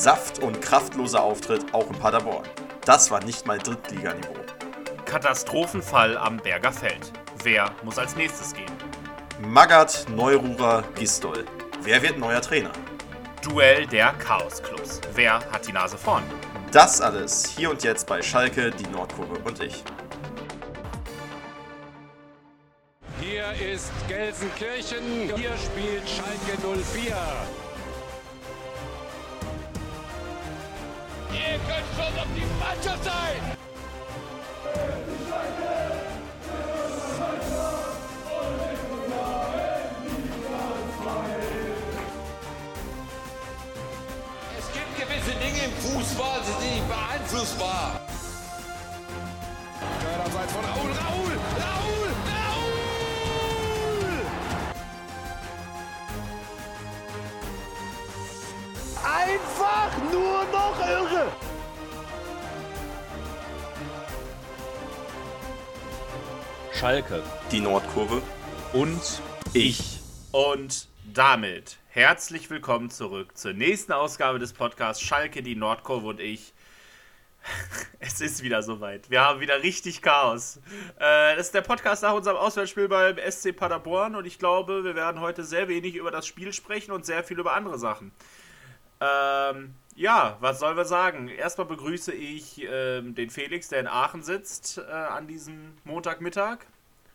Saft- und kraftloser Auftritt auch in Paderborn. Das war nicht mal Drittliganiveau. Katastrophenfall am Berger Feld. Wer muss als nächstes gehen? Magath, Neururer, Gistol. Wer wird neuer Trainer? Duell der Chaos-Clubs. Wer hat die Nase vorn? Das alles hier und jetzt bei Schalke, die Nordkurve und ich. Hier ist Gelsenkirchen. Hier spielt Schalke 04. auf die Mannschaft sein! Es gibt gewisse Dinge im Fußball, die sind nicht beeinflussbar. Abseits von Raul, Raul, Schalke. Die Nordkurve Und ich. Und damit herzlich willkommen zurück zur nächsten Ausgabe des Podcasts Schalke, die Nordkurve und ich. Es ist wieder soweit. Wir haben wieder richtig Chaos. Äh, das ist der Podcast nach unserem Auswärtsspiel beim SC Paderborn und ich glaube, wir werden heute sehr wenig über das Spiel sprechen und sehr viel über andere Sachen. Ähm, ja, was sollen wir sagen? Erstmal begrüße ich ähm, den Felix, der in Aachen sitzt, äh, an diesem Montagmittag.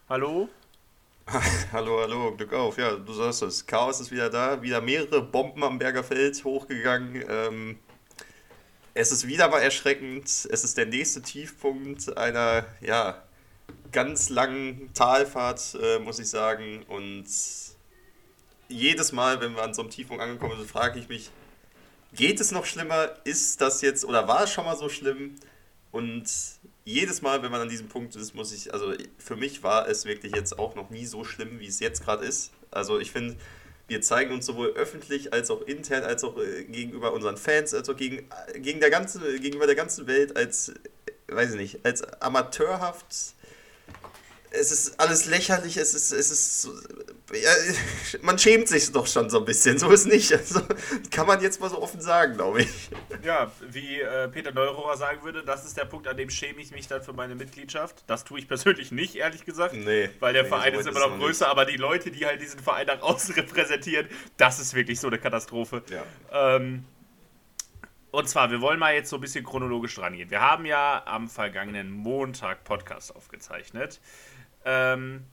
Hallo. Hallo, hallo, Glück auf. Ja, du sagst es. Chaos ist wieder da. Wieder mehrere Bomben am Berger Feld hochgegangen. Ähm, es ist wieder mal erschreckend. Es ist der nächste Tiefpunkt einer, ja, ganz langen Talfahrt, äh, muss ich sagen. Und jedes Mal, wenn wir an so einem Tiefpunkt angekommen sind, frage ich mich, geht es noch schlimmer? Ist das jetzt oder war es schon mal so schlimm? Und jedes Mal, wenn man an diesem Punkt ist, muss ich, also für mich war es wirklich jetzt auch noch nie so schlimm, wie es jetzt gerade ist. Also ich finde, wir zeigen uns sowohl öffentlich als auch intern, als auch äh, gegenüber unseren Fans, als auch gegen, äh, gegen der ganzen, gegenüber der ganzen Welt als, äh, weiß ich nicht, als amateurhaft. Es ist alles lächerlich, es ist, es ist, ja, man schämt sich doch schon so ein bisschen, so ist nicht. Also, kann man jetzt mal so offen sagen, glaube ich. Ja, wie äh, Peter Neurohrer sagen würde, das ist der Punkt, an dem schäme ich mich dann für meine Mitgliedschaft. Das tue ich persönlich nicht, ehrlich gesagt. Nee. Weil der Nee, Verein so ist immer noch größer, aber die Leute, die halt diesen Verein nach außen repräsentieren, das ist wirklich so eine Katastrophe. Ja. Ähm, und zwar, wir wollen mal jetzt so ein bisschen chronologisch rangehen. Wir haben ja am vergangenen Montag Podcast aufgezeichnet. Ähm,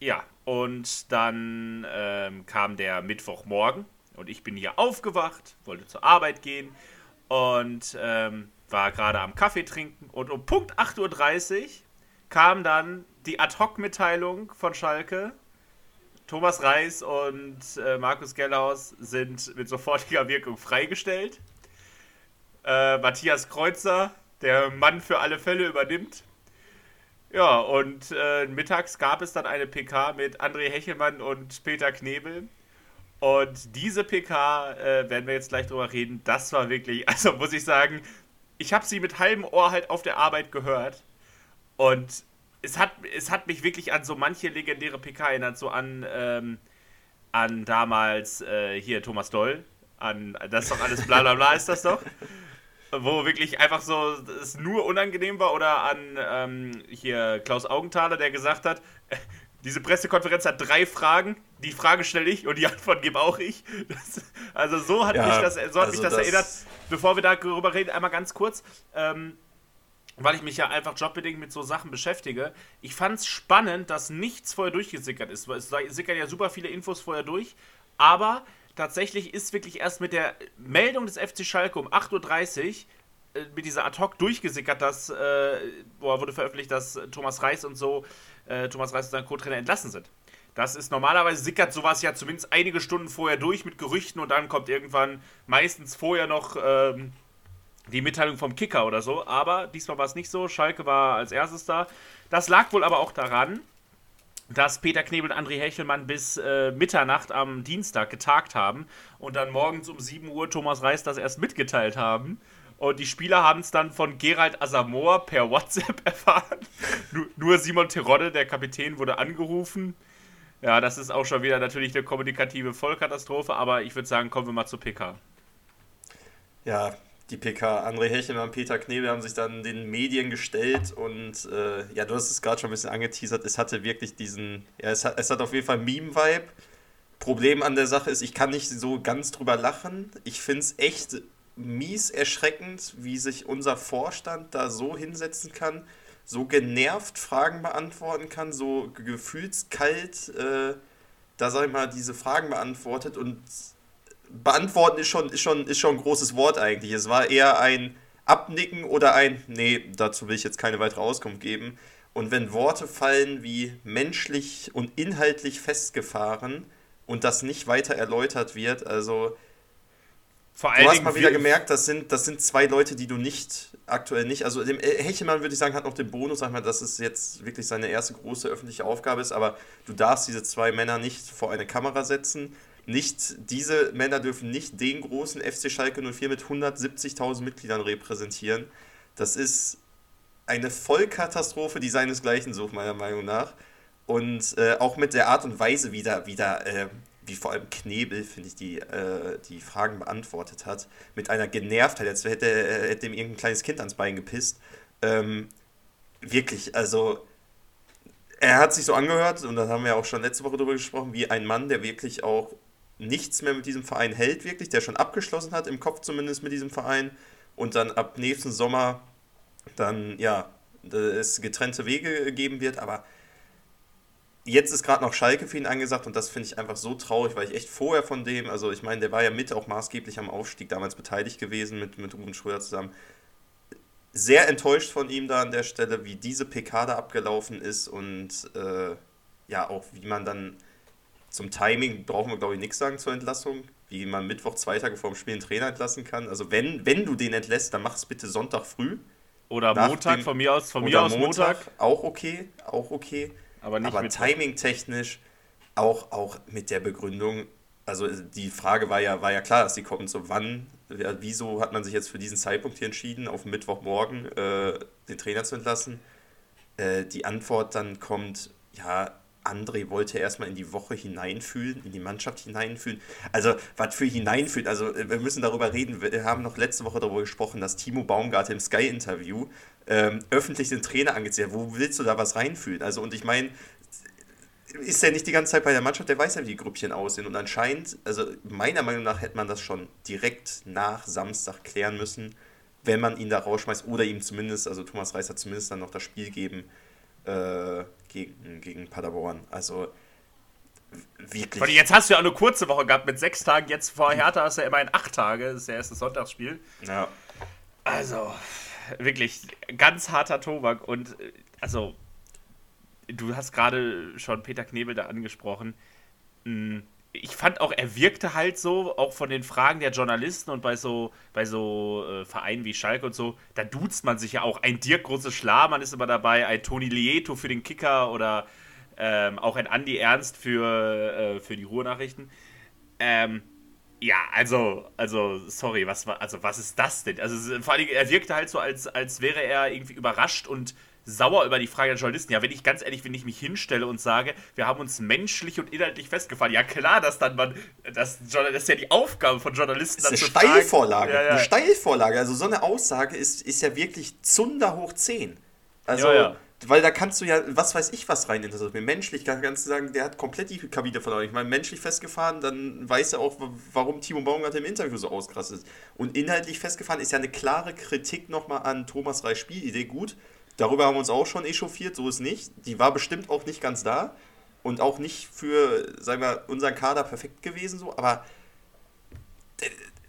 ja, und dann ähm, kam der Mittwochmorgen und ich bin hier aufgewacht, wollte zur Arbeit gehen und ähm, war gerade am Kaffee trinken und um Punkt 8.30 Uhr kam dann die Ad-Hoc-Mitteilung von Schalke. Thomas Reis und äh, Markus Gellhaus sind mit sofortiger Wirkung freigestellt. Äh, Matthias Kreuzer, der Mann für alle Fälle, übernimmt. Ja, und äh, mittags gab es dann eine PK mit André Hechelmann und Peter Knebel. Und diese PK, äh, werden wir jetzt gleich drüber reden, das war wirklich, also muss ich sagen, ich habe sie mit halbem Ohr halt auf der Arbeit gehört. Und es hat, es hat mich wirklich an so manche legendäre PK erinnert, so an, ähm, an damals äh, hier Thomas Doll. An das ist doch alles bla bla bla ist das doch. Wo wirklich einfach so es nur unangenehm war. Oder an ähm, hier Klaus Augenthaler, der gesagt hat, diese Pressekonferenz hat drei Fragen. Die Frage stelle ich und die Antwort gebe auch ich. Das, also so hat Ja, mich das, so hat also mich das, das- erinnert. Bevor wir darüber reden, einmal ganz kurz. Ähm, weil ich mich ja einfach jobbedingt mit so Sachen beschäftige. Ich fand es spannend, dass nichts vorher durchgesickert ist. Weil Es sickern ja super viele Infos vorher durch, aber tatsächlich ist wirklich erst mit der Meldung des FC Schalke um 8.30 Uhr äh, mit dieser Ad-Hoc durchgesickert, dass, äh, boah, wurde veröffentlicht, dass Thomas Reis und so, äh, Thomas Reis und sein Co-Trainer entlassen sind. Das ist normalerweise sickert sowas ja zumindest einige Stunden vorher durch mit Gerüchten und dann kommt irgendwann meistens vorher noch ähm, die Mitteilung vom Kicker oder so. Aber diesmal war es nicht so. Schalke war als erstes da. Das lag wohl aber auch daran, dass Peter Knebel und André Hechelmann bis äh, Mitternacht am Dienstag getagt haben und dann morgens um 7 Uhr Thomas Reis das erst mitgeteilt haben. Und die Spieler haben es dann von Gerald Asamoah per WhatsApp erfahren. nur, Simon Terodde, der Kapitän, wurde angerufen. Ja, das ist auch schon wieder natürlich eine kommunikative Vollkatastrophe, aber ich würde sagen, kommen wir mal zur PK. Ja, die PK. André Hechelmann und Peter Knebel haben sich dann den Medien gestellt und äh, ja, du hast es gerade schon ein bisschen angeteasert. Es hatte wirklich diesen, ja, es hat, es hat auf jeden Fall Meme-Vibe. Problem an der Sache ist, ich kann nicht so ganz drüber lachen. Ich finde es echt mies erschreckend, wie sich unser Vorstand da so hinsetzen kann, so genervt Fragen beantworten kann, so gefühlskalt, äh, da sag ich mal, diese Fragen beantwortet und beantworten ist schon, ist, schon, ist schon ein großes Wort eigentlich. Es war eher ein Abnicken oder ein, nee, dazu will ich jetzt keine weitere Auskunft geben. Und wenn Worte fallen wie menschlich und inhaltlich festgefahren und das nicht weiter erläutert wird, also Vor du hast mal wieder gemerkt, das sind, das sind zwei Leute, die du nicht aktuell nicht, also dem äh, Hechelmann würde ich sagen, hat noch den Bonus, sag mal, dass es jetzt wirklich seine erste große öffentliche Aufgabe ist, aber du darfst diese zwei Männer nicht vor eine Kamera setzen. Nicht, diese Männer dürfen nicht den großen FC Schalke 04 mit 170.000 Mitgliedern repräsentieren. Das ist eine Vollkatastrophe, die seinesgleichen sucht, meiner Meinung nach. Und äh, auch mit der Art und Weise, wie da, wie, da, äh, wie vor allem Knebel, finde ich, die, äh, die Fragen beantwortet hat, mit einer Genervtheit, als hätte, äh, hätte ihm irgendein kleines Kind ans Bein gepisst. Ähm, wirklich, also er hat sich so angehört, und da haben wir auch schon letzte Woche drüber gesprochen, wie ein Mann, der wirklich auch nichts mehr mit diesem Verein hält, wirklich, der schon abgeschlossen hat, im Kopf zumindest mit diesem Verein, und dann ab nächsten Sommer dann, ja, es getrennte Wege geben wird, aber jetzt ist gerade noch Schalke für ihn angesagt und das finde ich einfach so traurig, weil ich echt vorher von dem, also ich meine, der war ja mit auch maßgeblich am Aufstieg damals beteiligt gewesen mit, mit Ruben Schröder zusammen. Sehr enttäuscht von ihm da an der Stelle, wie diese PK da abgelaufen ist und äh, ja, auch wie man dann zum Timing brauchen wir, glaube ich, nichts sagen zur Entlassung. Wie man Mittwoch, zwei Tage vor dem Spiel einen Trainer entlassen kann. Also wenn, wenn du den entlässt, dann mach es bitte Sonntag früh. Oder Montag, dem- von mir aus, von mir aus Montag. Auch okay, auch okay. Aber nicht Aber timing-technisch auch, auch mit der Begründung, also die Frage war ja, war ja klar, dass sie kommt, so wann, wieso hat man sich jetzt für diesen Zeitpunkt hier entschieden, auf Mittwochmorgen äh, den Trainer zu entlassen? Äh, die Antwort dann kommt, ja, André wollte erstmal in die Woche hineinfühlen, in die Mannschaft hineinfühlen. Also, was für hineinfühlen? Also, äh, wir müssen darüber reden. Wir haben noch letzte Woche darüber gesprochen, dass Timo Baumgart im Sky-Interview ähm, öffentlich den Trainer angezeigt hat. Wo willst du da was reinfühlen? Also, und ich meine, ist er nicht die ganze Zeit bei der Mannschaft, der weiß ja, wie die Grüppchen aussehen. Und anscheinend, also meiner Meinung nach, hätte man das schon direkt nach Samstag klären müssen, wenn man ihn da rausschmeißt oder ihm zumindest, also Thomas Reis hat zumindest dann noch das Spiel geben äh, gegen, gegen Paderborn. Also wirklich. Und jetzt hast du ja auch eine kurze Woche gehabt mit sechs Tagen. Jetzt vor Hertha hast du ja immerhin acht Tage. Das ist der erste Sonntagsspiel. Ja. Also, wirklich ganz harter Tobak. Und also, du hast gerade schon Peter Knebel da angesprochen. Ich fand auch, er wirkte halt so, auch von den Fragen der Journalisten und bei so, bei so äh, Vereinen wie Schalke und so, da duzt man sich ja auch. Ein Dirk Große Schlamann ist immer dabei, ein Toni Lieto für den Kicker oder ähm, auch ein Andi Ernst für, äh, für die Ruhrnachrichten. Ähm, ja, also, also, sorry, was war, also was ist das denn? Also vor allem, er wirkte halt so, als, als wäre er irgendwie überrascht und sauer über die Frage der Journalisten. Ja, wenn ich ganz ehrlich, wenn ich mich hinstelle und sage, wir haben uns menschlich und inhaltlich festgefahren, ja klar, dass dann man, das, das ist ja die Aufgabe von Journalisten, Das ist eine. Steilvorlage. Ja, ja. Eine Steilvorlage. Also so eine Aussage ist, ist ja wirklich Zunder hoch 10. Also, Ja, ja. weil da kannst du ja, was weiß ich, was rein interpretieren. Menschlich kann- kannst du sagen, der hat komplett die Kabine verloren. Ich meine, menschlich festgefahren, dann weiß er auch, warum Timo Baumgart im Interview so ausgerastet ist. Und inhaltlich festgefahren ist ja eine klare Kritik nochmal an Thomas Reis Spielidee. Gut, darüber haben wir uns auch schon echauffiert, so ist nicht. Die war bestimmt auch nicht ganz da. Und auch nicht für, sagen wir, unseren Kader perfekt gewesen, so, aber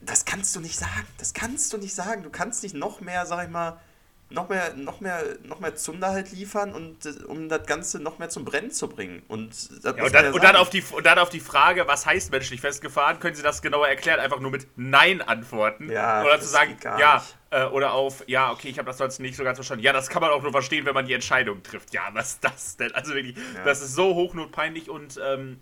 das kannst du nicht sagen. Das kannst du nicht sagen. Du kannst nicht noch mehr, sag ich mal, noch mehr, noch mehr, noch mehr Zunder halt liefern und äh, um das Ganze noch mehr zum Brennen zu bringen. Und, Ja, und, dann, ja und, dann auf die, und dann auf die Frage, was heißt menschlich festgefahren, können Sie das genauer erklären? Einfach nur mit Nein antworten. Ja, oder zu sagen, ja, nicht. Äh, oder auf, ja, okay, ich habe das sonst nicht so ganz verstanden. Ja, das kann man auch nur verstehen, wenn man die Entscheidung trifft. Ja, was ist das denn? Also wirklich, das ist so hochnotpeinlich und ähm,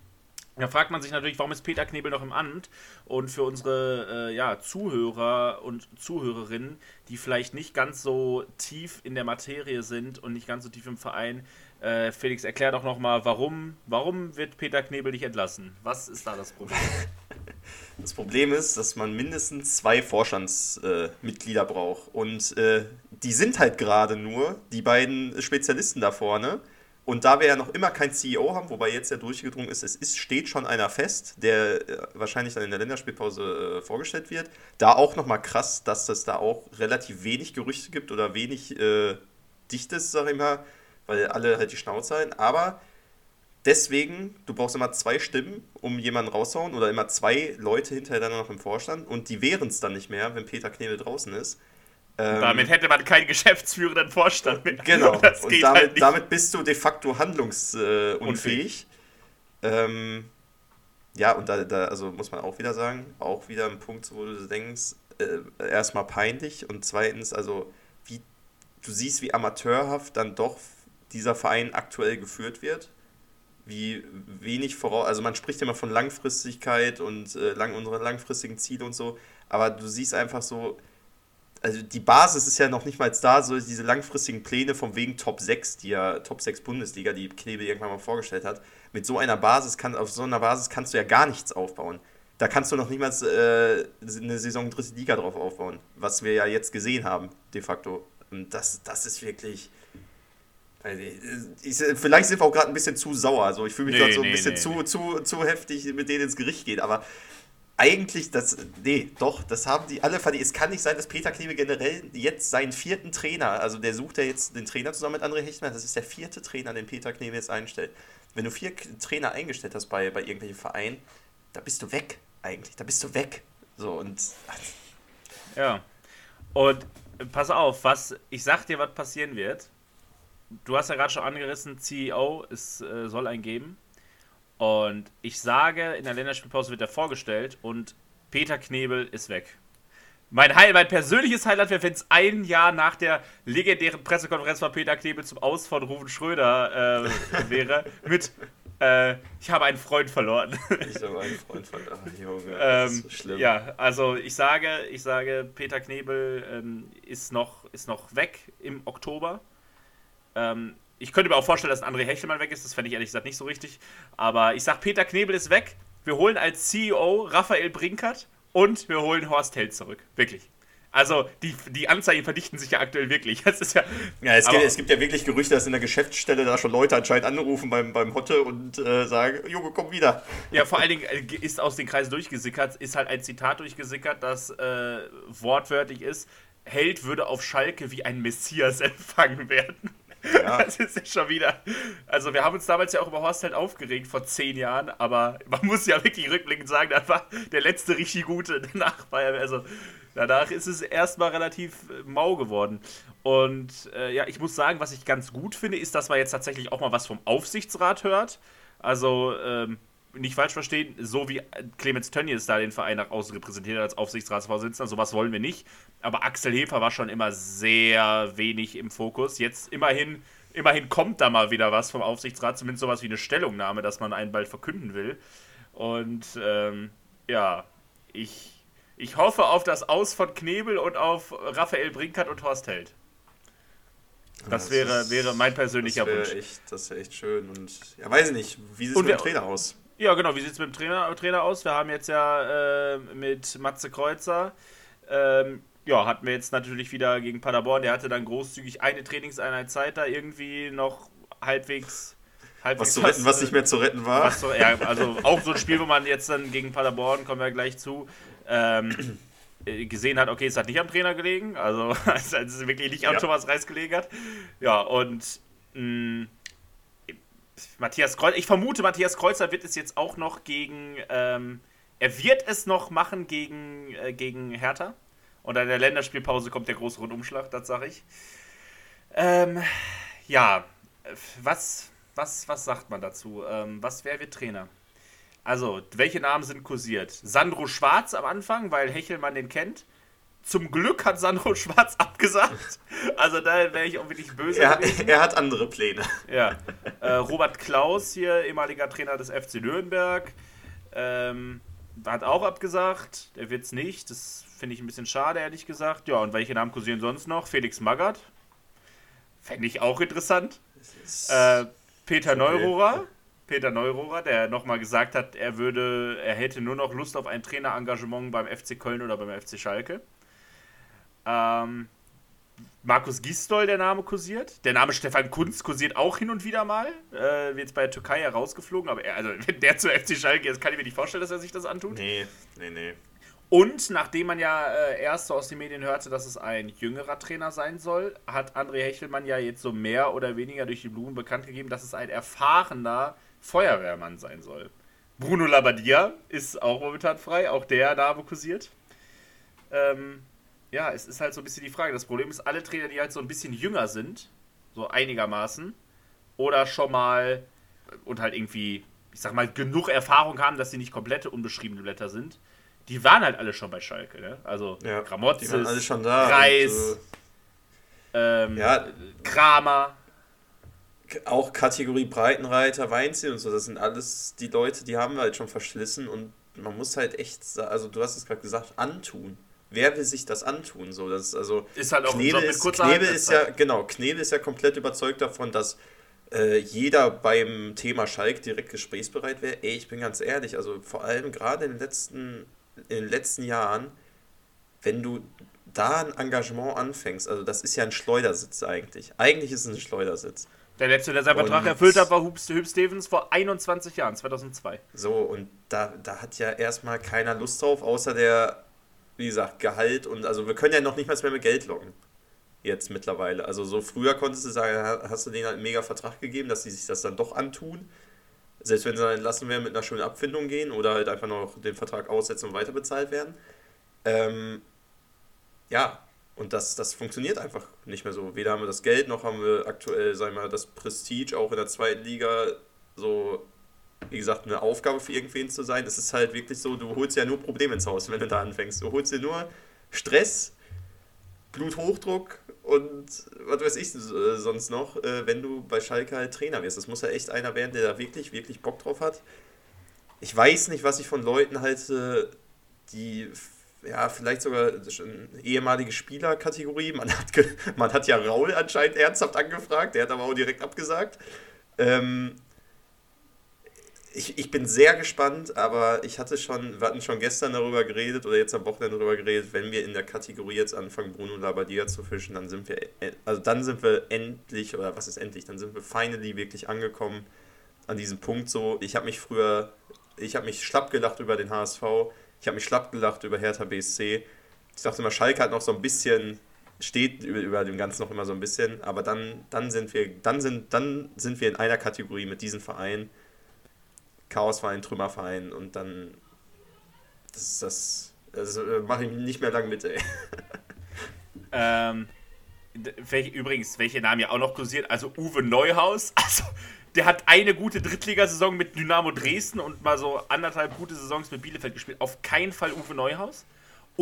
da fragt man sich natürlich, warum ist Peter Knebel noch im Amt? Und für unsere äh, ja, Zuhörer und Zuhörerinnen, die vielleicht nicht ganz so tief in der Materie sind und nicht ganz so tief im Verein, äh, Felix, erklär doch nochmal, warum, warum wird Peter Knebel nicht entlassen? Was ist da das Problem? Das Problem ist, dass man mindestens zwei Vorstandsmitglieder äh, braucht. Und äh, die sind halt gerade nur die beiden Spezialisten da vorne. Und da wir ja noch immer kein CEO haben, wobei jetzt ja durchgedrungen ist, es ist, steht schon einer fest, der äh, wahrscheinlich dann in der Länderspielpause äh, vorgestellt wird. Da auch nochmal krass, dass es da auch relativ wenig Gerüchte gibt oder wenig äh, Dichtes, sag ich mal, weil alle halt die Schnauze halten. Aber deswegen, du brauchst immer zwei Stimmen, um jemanden rauszuhauen oder immer zwei Leute hintereinander noch im Vorstand und die wären es dann nicht mehr, wenn Peter Knebel draußen ist. Ähm, damit hätte man keinen geschäftsführenden Vorstand mehr. Genau, und damit, halt damit, bist du de facto handlungsunfähig. Äh, ähm, ja, und da, da, also muss man auch wieder sagen, auch wieder ein Punkt, wo du denkst, äh, erstmal peinlich und zweitens, also wie du siehst, wie amateurhaft dann doch dieser Verein aktuell geführt wird, wie wenig voraus, also man spricht immer von Langfristigkeit und äh, lang, unsere langfristigen Ziele und so, aber du siehst einfach so, also die Basis ist ja noch nicht mal da, so diese langfristigen Pläne von wegen Top 6, die ja Top 6 Bundesliga, die Knebel irgendwann mal vorgestellt hat. Mit so einer Basis kann, auf so einer Basis kannst du ja gar nichts aufbauen. Da kannst du noch nicht mal äh, eine Saison dritte Liga drauf aufbauen, was wir ja jetzt gesehen haben, de facto. Und das, das ist wirklich. Also ich, vielleicht sind wir auch gerade ein bisschen zu sauer. Also ich fühle mich nee, gerade so ein nee, bisschen nee, zu, zu, zu heftig mit denen ins Gericht geht. Aber eigentlich, das, nee, doch, das haben die alle verdient. Es kann nicht sein, dass Peter Knebel generell jetzt seinen vierten Trainer, also der sucht ja jetzt den Trainer zusammen mit André Hechtmann, das ist der vierte Trainer, den Peter Knebel jetzt einstellt. Wenn du vier Trainer eingestellt hast bei, bei irgendwelchen Vereinen, da bist du weg, eigentlich, da bist du weg. So, und. Ja. Und pass auf, was, ich sag dir, was passieren wird. Du hast ja gerade schon angerissen, CEO, es äh, soll einen geben. Und ich sage, in der Länderspielpause wird er vorgestellt und Peter Knebel ist weg. Mein, Heil, mein persönliches Highlight wäre, wenn es ein Jahr nach der legendären Pressekonferenz von Peter Knebel zum Aus von Rufen Schröder äh, wäre, mit äh, Ich habe einen Freund verloren. Ich habe einen Freund verloren, Junge. Das ähm, ist so schlimm. Ja, also ich sage, ich sage, Peter Knebel ähm, ist, noch, ist noch weg im Oktober. Ähm, ich könnte mir auch vorstellen, dass André Hechelmann weg ist. Das fände ich ehrlich gesagt nicht so richtig. Aber ich sag, Peter Knebel ist weg. Wir holen als CEO Raphael Brinkert und wir holen Horst Held zurück. Wirklich. Also die, die Anzeigen verdichten sich ja aktuell wirklich. Das ist ja, ja, es, gibt, es gibt ja wirklich Gerüchte, dass in der Geschäftsstelle da schon Leute anscheinend anrufen beim, beim Hotte und äh, sagen, Junge, komm wieder. Ja, vor allen Dingen äh, ist aus den Kreisen durchgesickert, ist halt ein Zitat durchgesickert, das äh, wortwörtlich ist, Held würde auf Schalke wie ein Messias empfangen werden. Ja. Das ist ja schon wieder. Also, wir haben uns damals ja auch über Horst halt aufgeregt vor zehn Jahren, aber man muss ja wirklich rückblickend sagen, das war der letzte richtig gute. Danach war er, also, danach ist es erstmal relativ äh, mau geworden. Und äh, ja, ich muss sagen, was ich ganz gut finde, ist, dass man jetzt tatsächlich auch mal was vom Aufsichtsrat hört. Also, ähm, nicht falsch verstehen, so wie Clemens Tönnies da den Verein nach außen repräsentiert hat als Aufsichtsratsvorsitzender, sowas wollen wir nicht. Aber Axel Hefer war schon immer sehr wenig im Fokus. Jetzt immerhin, immerhin kommt da mal wieder was vom Aufsichtsrat, zumindest sowas wie eine Stellungnahme, dass man einen bald verkünden will. Und ähm, ja, ich, ich hoffe auf das Aus von Knebel und auf Raphael Brinkert und Horst Held. Das, das wäre, ist, wäre mein persönlicher das Wunsch. Echt, das wäre echt schön. Und ja, weiß ich nicht, wie sieht es mit dem Trainer aus? Ja, genau. Wie sieht es mit dem Trainer, Trainer aus? Wir haben jetzt ja äh, mit Matze Kreuzer, ähm, ja, hatten wir jetzt natürlich wieder gegen Paderborn. Der hatte dann großzügig eine Trainingseinheit Zeit, da irgendwie noch halbwegs. halbwegs was zu retten, was nicht mehr zu retten war. So, ja, also auch so ein Spiel, wo man jetzt dann gegen Paderborn, kommen wir gleich zu, ähm, gesehen hat, okay, es hat nicht am Trainer gelegen, also es ist wirklich nicht am ja. Thomas Reis gelegen hat. Ja, und mh, mm, Matthias Kreuzer, ich vermute, Matthias Kreuzer wird es jetzt auch noch gegen, ähm, er wird es noch machen gegen, äh, gegen Hertha. Und in der Länderspielpause kommt der große Rundumschlag, das sage ich. Ähm, ja, was, was, was sagt man dazu? Ähm, was, wer wird Trainer? Also, welche Namen sind kursiert? Sandro Schwarz am Anfang, weil Hechelmann den kennt. Zum Glück hat Sandro Schwarz abgesagt. Also da wäre ich auch wirklich böse. Er, er, hat andere Pläne. Ja. Äh, Robert Klaus hier, ehemaliger Trainer des FC Nürnberg, ähm, hat auch abgesagt. Der wird es nicht. Das finde ich ein bisschen schade, ehrlich gesagt. Ja, und welche Namen kursieren sonst noch? Felix Magath. Fände ich auch interessant. Äh, Peter okay. Neururer. Peter Neurohrer, der nochmal gesagt hat, er würde, er hätte nur noch Lust auf ein Trainerengagement beim FC Köln oder beim FC Schalke. Ähm, Markus Gisdol, der Name kursiert. Der Name Stefan Kunz kursiert auch hin und wieder mal. Äh, wird jetzt bei der Türkei herausgeflogen, aber er, also, wenn der zu FC Schalke ist, kann ich mir nicht vorstellen, dass er sich das antut. Nee, nee, nee. Und nachdem man ja äh, erst so aus den Medien hörte, dass es ein jüngerer Trainer sein soll, hat André Hechelmann ja jetzt so mehr oder weniger durch die Blumen bekannt gegeben, dass es ein erfahrener Feuerwehrmann sein soll. Bruno Labbadia ist auch momentan frei, auch der Name kursiert. Ähm, ja, es ist halt so ein bisschen die Frage. Das Problem ist, alle Trainer, die halt so ein bisschen jünger sind, so einigermaßen, oder schon mal und halt irgendwie, ich sag mal, genug Erfahrung haben, dass sie nicht komplette unbeschriebene Blätter sind, die waren halt alle schon bei Schalke, ne? Also Ja, Gramotzes, die waren alle schon da. Reis, Und, ähm, äh, ja, Kramer. auch Kategorie Breitenreiter, Weinziel und so, das sind alles die Leute, die haben wir halt schon verschlissen und man muss halt echt, also du hast es gerade gesagt, antun. Wer will sich das antun? So, das ist also Ist halt auch ein Knebel Job mit kurzer Knebel ist ja, genau, Knebel ist ja komplett überzeugt davon, dass äh, jeder beim Thema Schalk direkt gesprächsbereit wäre. Ey, ich bin ganz ehrlich, also vor allem gerade in den letzten, in den letzten Jahren, wenn du da ein Engagement anfängst, also das ist ja ein Schleudersitz eigentlich. Eigentlich ist es ein Schleudersitz. Der letzte, der seinen Vertrag erfüllt hat, war Hub Stevens vor 21 Jahren, 2002. So, und da, da hat ja erstmal keiner Lust drauf, außer der, wie gesagt, Gehalt und also wir können ja noch nicht mal mehr mit Geld locken. Jetzt mittlerweile. Also so früher konntest du sagen, ha- hast du denen halt einen mega Vertrag gegeben, dass sie sich das dann doch antun. Selbst wenn sie dann entlassen werden, mit einer schönen Abfindung gehen oder halt einfach noch den Vertrag aussetzen und weiter bezahlt werden. Ähm, ja, und das, das funktioniert einfach nicht mehr so. Weder haben wir das Geld, noch haben wir aktuell, sagen wir mal, das Prestige, auch in der zweiten Liga, so, wie gesagt, eine Aufgabe für irgendwen zu sein. Es ist halt wirklich so, du holst ja nur Probleme ins Haus, wenn du da anfängst. Du holst dir nur Stress, Bluthochdruck und was weiß ich äh, sonst noch, äh, wenn du bei Schalke halt Trainer wirst. Das muss ja echt einer werden, der da wirklich, wirklich Bock drauf hat. Ich weiß nicht, was ich von Leuten halte, die ja, vielleicht sogar ehemalige Spielerkategorie. Man hat, man hat ja Raul anscheinend ernsthaft angefragt, der hat aber auch direkt abgesagt. Ähm, ich, ich bin sehr gespannt, aber ich hatte schon, wir hatten schon gestern darüber geredet oder jetzt am Wochenende darüber geredet, wenn wir in der Kategorie jetzt anfangen, Bruno Labbadia zu fischen, dann sind wir, e- also dann sind wir endlich, oder was ist endlich, dann sind wir finally wirklich angekommen an diesem Punkt so. Ich habe mich früher, ich habe mich schlapp gelacht über den HSV, ich habe mich schlapp gelacht über Hertha BSC. Ich dachte immer, Schalke hat noch so ein bisschen, steht über, über dem Ganzen noch immer so ein bisschen, aber dann, dann sind wir, dann sind, dann sind wir in einer Kategorie mit diesen Vereinen. Chaosverein, Trümmerverein und dann das ist das. Also mache ich nicht mehr lang mit, ey. Ähm, welche, übrigens, welche Namen ja auch noch kursiert, also Uwe Neuhaus, also der hat eine gute Drittligasaison mit Dynamo Dresden und mal so anderthalb gute Saisons mit Bielefeld gespielt. Auf keinen Fall Uwe Neuhaus.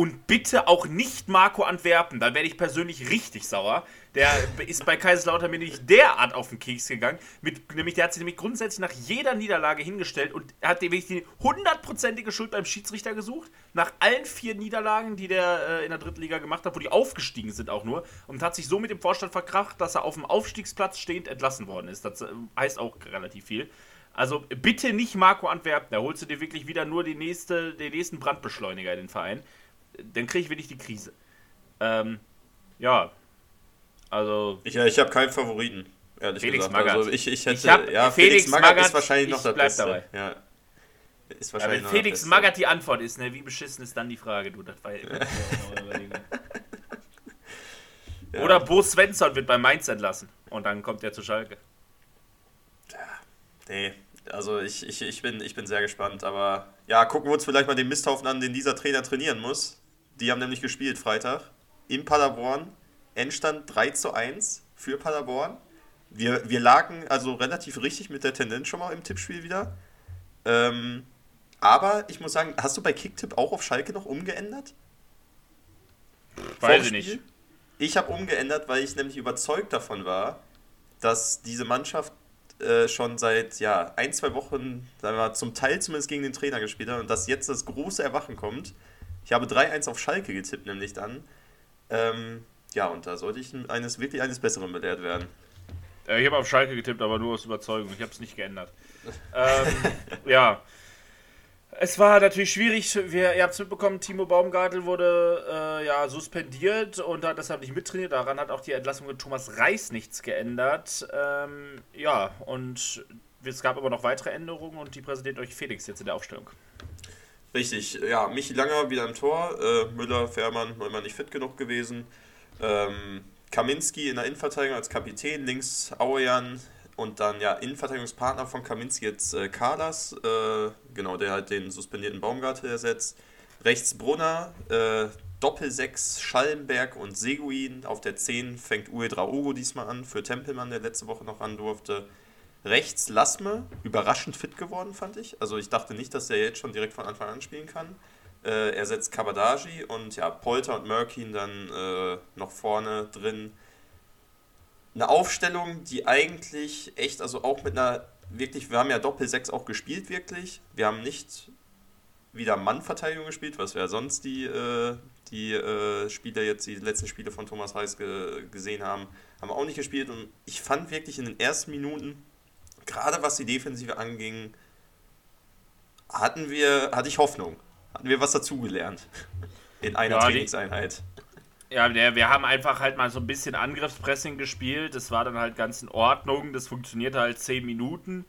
Und bitte auch nicht Marco Antwerpen, da werde ich persönlich richtig sauer. Der ist bei Kaiserslautern mir nicht derart auf den Keks gegangen. Mit, nämlich, der hat sich nämlich grundsätzlich nach jeder Niederlage hingestellt und hat nämlich die hundertprozentige Schuld beim Schiedsrichter gesucht. Nach allen vier Niederlagen, die der äh, in der dritten Liga gemacht hat, wo die aufgestiegen sind auch nur. Und hat sich so mit dem Vorstand verkracht, dass er auf dem Aufstiegsplatz stehend entlassen worden ist. Das äh, heißt auch relativ viel. Also bitte nicht Marco Antwerpen, da holst du dir wirklich wieder nur die nächste, den nächsten Brandbeschleuniger in den Verein. Dann kriege ich wirklich die Krise. Ähm, ja. Also, Ich, ich habe keinen Favoriten, ehrlich Felix gesagt. Magath. Also ich, ich hätte. Ich hab ja, Felix Magath, ist wahrscheinlich noch bleib Beste. dabei. Ja. Ist ja, wahrscheinlich wenn noch Felix. Magath die Antwort ist, ne, wie beschissen ist dann die Frage, du? Das war ja Ja. Oder Bo Svensson wird bei Mainz entlassen und dann kommt er zu Schalke. Nee, also ich, ich, ich, bin, ich bin sehr gespannt. Aber ja, gucken wir uns vielleicht mal den Misthaufen an, den dieser Trainer trainieren muss. Die haben nämlich gespielt Freitag in Paderborn. Endstand 3 zu 1 für Paderborn. Wir, wir lagen also relativ richtig mit der Tendenz schon mal im Tippspiel wieder. Ähm, aber ich muss sagen, hast du bei Kicktipp auch auf Schalke noch umgeändert? Weiß ich nicht. Ich habe umgeändert, weil ich nämlich überzeugt davon war, dass diese Mannschaft äh, schon seit ja, ein, zwei Wochen, sagen wir zum Teil zumindest gegen den Trainer gespielt hat und dass jetzt das große Erwachen kommt. Ich habe 3-1 auf Schalke getippt, nämlich dann. Ähm, ja, und da sollte ich eines, wirklich eines Besseren belehrt werden. Ja, ich habe auf Schalke getippt, aber nur aus Überzeugung. Ich habe es nicht geändert. ähm, ja. Es war natürlich schwierig. Wir, ihr habt es mitbekommen, Timo Baumgartel wurde äh, ja suspendiert und hat deshalb nicht mittrainiert. Daran hat auch die Entlassung mit Thomas Reis nichts geändert. Ähm, ja, und es gab aber noch weitere Änderungen und die präsentiert euch Felix jetzt in der Aufstellung. Richtig, ja, Michi Langer wieder im Tor, äh, Müller, Fährmann, Neumann nicht fit genug gewesen. Ähm, Kaminski in der Innenverteidigung als Kapitän, links Auejan und dann ja Innenverteidigungspartner von Kaminski jetzt äh, Kalas, äh, genau, der halt den suspendierten Baumgartel ersetzt. Rechts Brunner, äh, Doppel-6 Schallenberg und Seguin. Auf der 10 fängt Uedraogo diesmal an für Tempelmann, der letzte Woche noch ran durfte. Rechts Lasme, überraschend fit geworden, fand ich. Also ich dachte nicht, dass er jetzt schon direkt von Anfang an spielen kann. Äh, er setzt Kabadaji und ja, Polter und Merkin dann äh, noch vorne drin. Eine Aufstellung, die eigentlich echt, also auch mit einer wirklich, wir haben ja Doppel-6 auch gespielt, wirklich. Wir haben nicht wieder Mannverteidigung gespielt, was wir ja sonst die, äh, die äh, Spieler jetzt, die letzten Spiele von Thomas Reis ge gesehen haben, haben auch nicht gespielt. Und ich fand wirklich in den ersten Minuten, gerade was die Defensive anging, hatten wir, hatte ich Hoffnung. Hatten wir was dazugelernt. In einer ja, Trainingseinheit. Ja, wir haben einfach halt mal so ein bisschen Angriffspressing gespielt. Das war dann halt ganz in Ordnung. Das funktionierte halt 10 Minuten,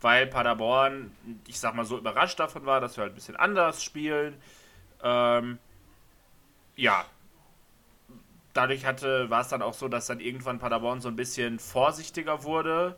weil Paderborn, ich sag mal so, überrascht davon war, dass wir halt ein bisschen anders spielen. Ähm, ja. Dadurch hatte, war es dann auch so, dass dann irgendwann Paderborn so ein bisschen vorsichtiger wurde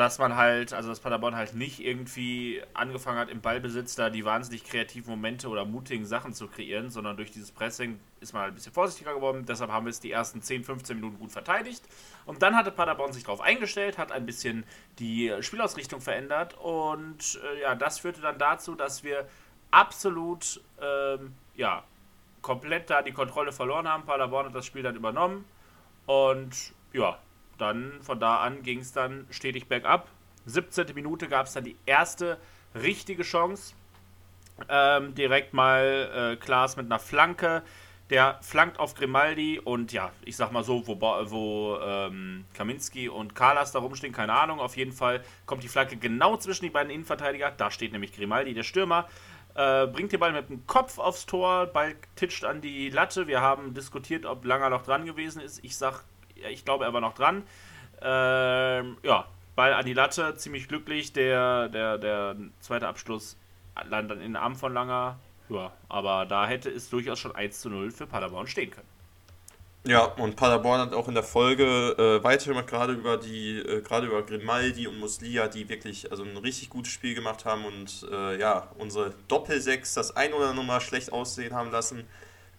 dass man halt, also dass Paderborn halt nicht irgendwie angefangen hat, im Ballbesitz da die wahnsinnig kreativen Momente oder mutigen Sachen zu kreieren, sondern durch dieses Pressing ist man halt ein bisschen vorsichtiger geworden. Deshalb haben wir es die ersten 10, 15 Minuten gut verteidigt. Und dann hatte Paderborn sich darauf eingestellt, hat ein bisschen die Spielausrichtung verändert und äh, ja, das führte dann dazu, dass wir absolut, ähm, ja, komplett da die Kontrolle verloren haben. Paderborn hat das Spiel dann übernommen und ja, dann von da an ging es dann stetig bergab. 17. Minute gab es dann die erste richtige Chance. Ähm, direkt mal äh, Klaas mit einer Flanke. Der flankt auf Grimaldi und ja, ich sag mal so, wo, wo ähm, Kaminski und Kalas da rumstehen, keine Ahnung. Auf jeden Fall kommt die Flanke genau zwischen die beiden Innenverteidiger. Da steht nämlich Grimaldi, der Stürmer. Äh, bringt den Ball mit dem Kopf aufs Tor, Ball titscht an die Latte. Wir haben diskutiert, ob Langer noch dran gewesen ist. Ich sag ich glaube, er war noch dran. Ähm, ja, Ball an die Latte, ziemlich glücklich. Der, der, der zweite Abschluss landet dann in den Arm von Langer. Ja, aber da hätte es durchaus schon 1 zu 0 für Paderborn stehen können. Ja, und Paderborn hat auch in der Folge äh, weitergemacht, gerade über die, äh, gerade über Grimaldi und Muslia, die wirklich also ein richtig gutes Spiel gemacht haben und äh, ja, unsere Doppel-6 das ein oder andere Mal schlecht aussehen haben lassen.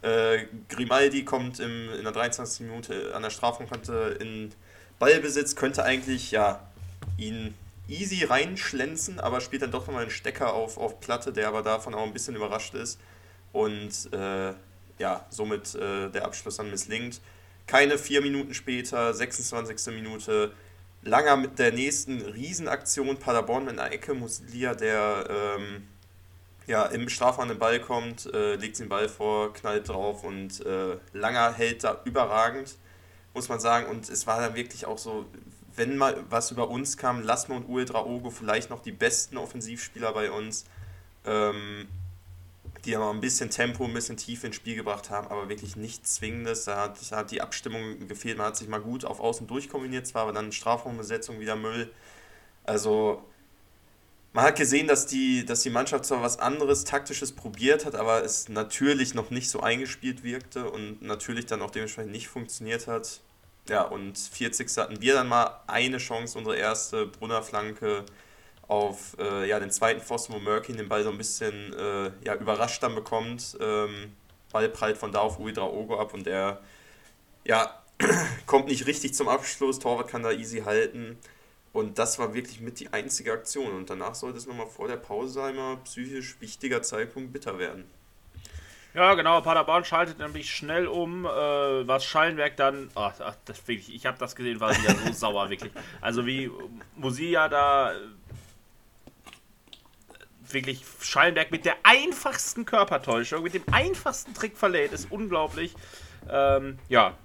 Äh, Grimaldi kommt im, in der 23. Minute an der Strafraumkante in Ballbesitz, könnte eigentlich ja ihn easy reinschlänzen, aber spielt dann doch nochmal einen Stecker auf, auf Platte, der aber davon auch ein bisschen überrascht ist. Und äh, ja, somit äh, der Abschluss dann misslingt. Keine vier Minuten später, 26. Minute, Langer mit der nächsten Riesenaktion, Paderborn in der Ecke, Muslia, der ähm, ja, im Strafraum den Ball kommt, äh, legt den Ball vor, knallt drauf und äh, Langer hält da überragend, muss man sagen. Und es war dann wirklich auch so, wenn mal was über uns kam, Lasme und Uedraogo vielleicht noch die besten Offensivspieler bei uns, ähm, die aber ein bisschen Tempo, ein bisschen Tiefe ins Spiel gebracht haben, aber wirklich nichts Zwingendes. Da hat, da hat die Abstimmung gefehlt. Man hat sich mal gut auf Außen durchkombiniert, zwar, aber dann Strafraumbesetzung wieder Müll. Also man hat gesehen, dass die, dass die Mannschaft zwar was anderes, taktisches probiert hat, aber es natürlich noch nicht so eingespielt wirkte und natürlich dann auch dementsprechend nicht funktioniert hat. Ja, und 40. hatten wir dann mal eine Chance, unsere erste Brunner-Flanke auf äh, ja, den zweiten Pfosten, wo Murkin den Ball so ein bisschen äh, ja, überrascht dann bekommt. Ähm, Ball prallt von da auf Uidra Ogo ab und er ja, kommt nicht richtig zum Abschluss. Torwart kann da easy halten. Und das war wirklich mit die einzige Aktion. Und danach sollte es nochmal vor der Pause einmal psychisch wichtiger Zeitpunkt bitter werden. Ja, genau. Paderborn schaltet nämlich schnell um, äh, was Schallenberg dann. Ach, ach das wirklich, ich habe das gesehen, war wieder so sauer, wirklich. Also wie Musia da wirklich Schallenberg mit der einfachsten Körpertäuschung, mit dem einfachsten Trick verlädt, ist unglaublich. Ähm, ja,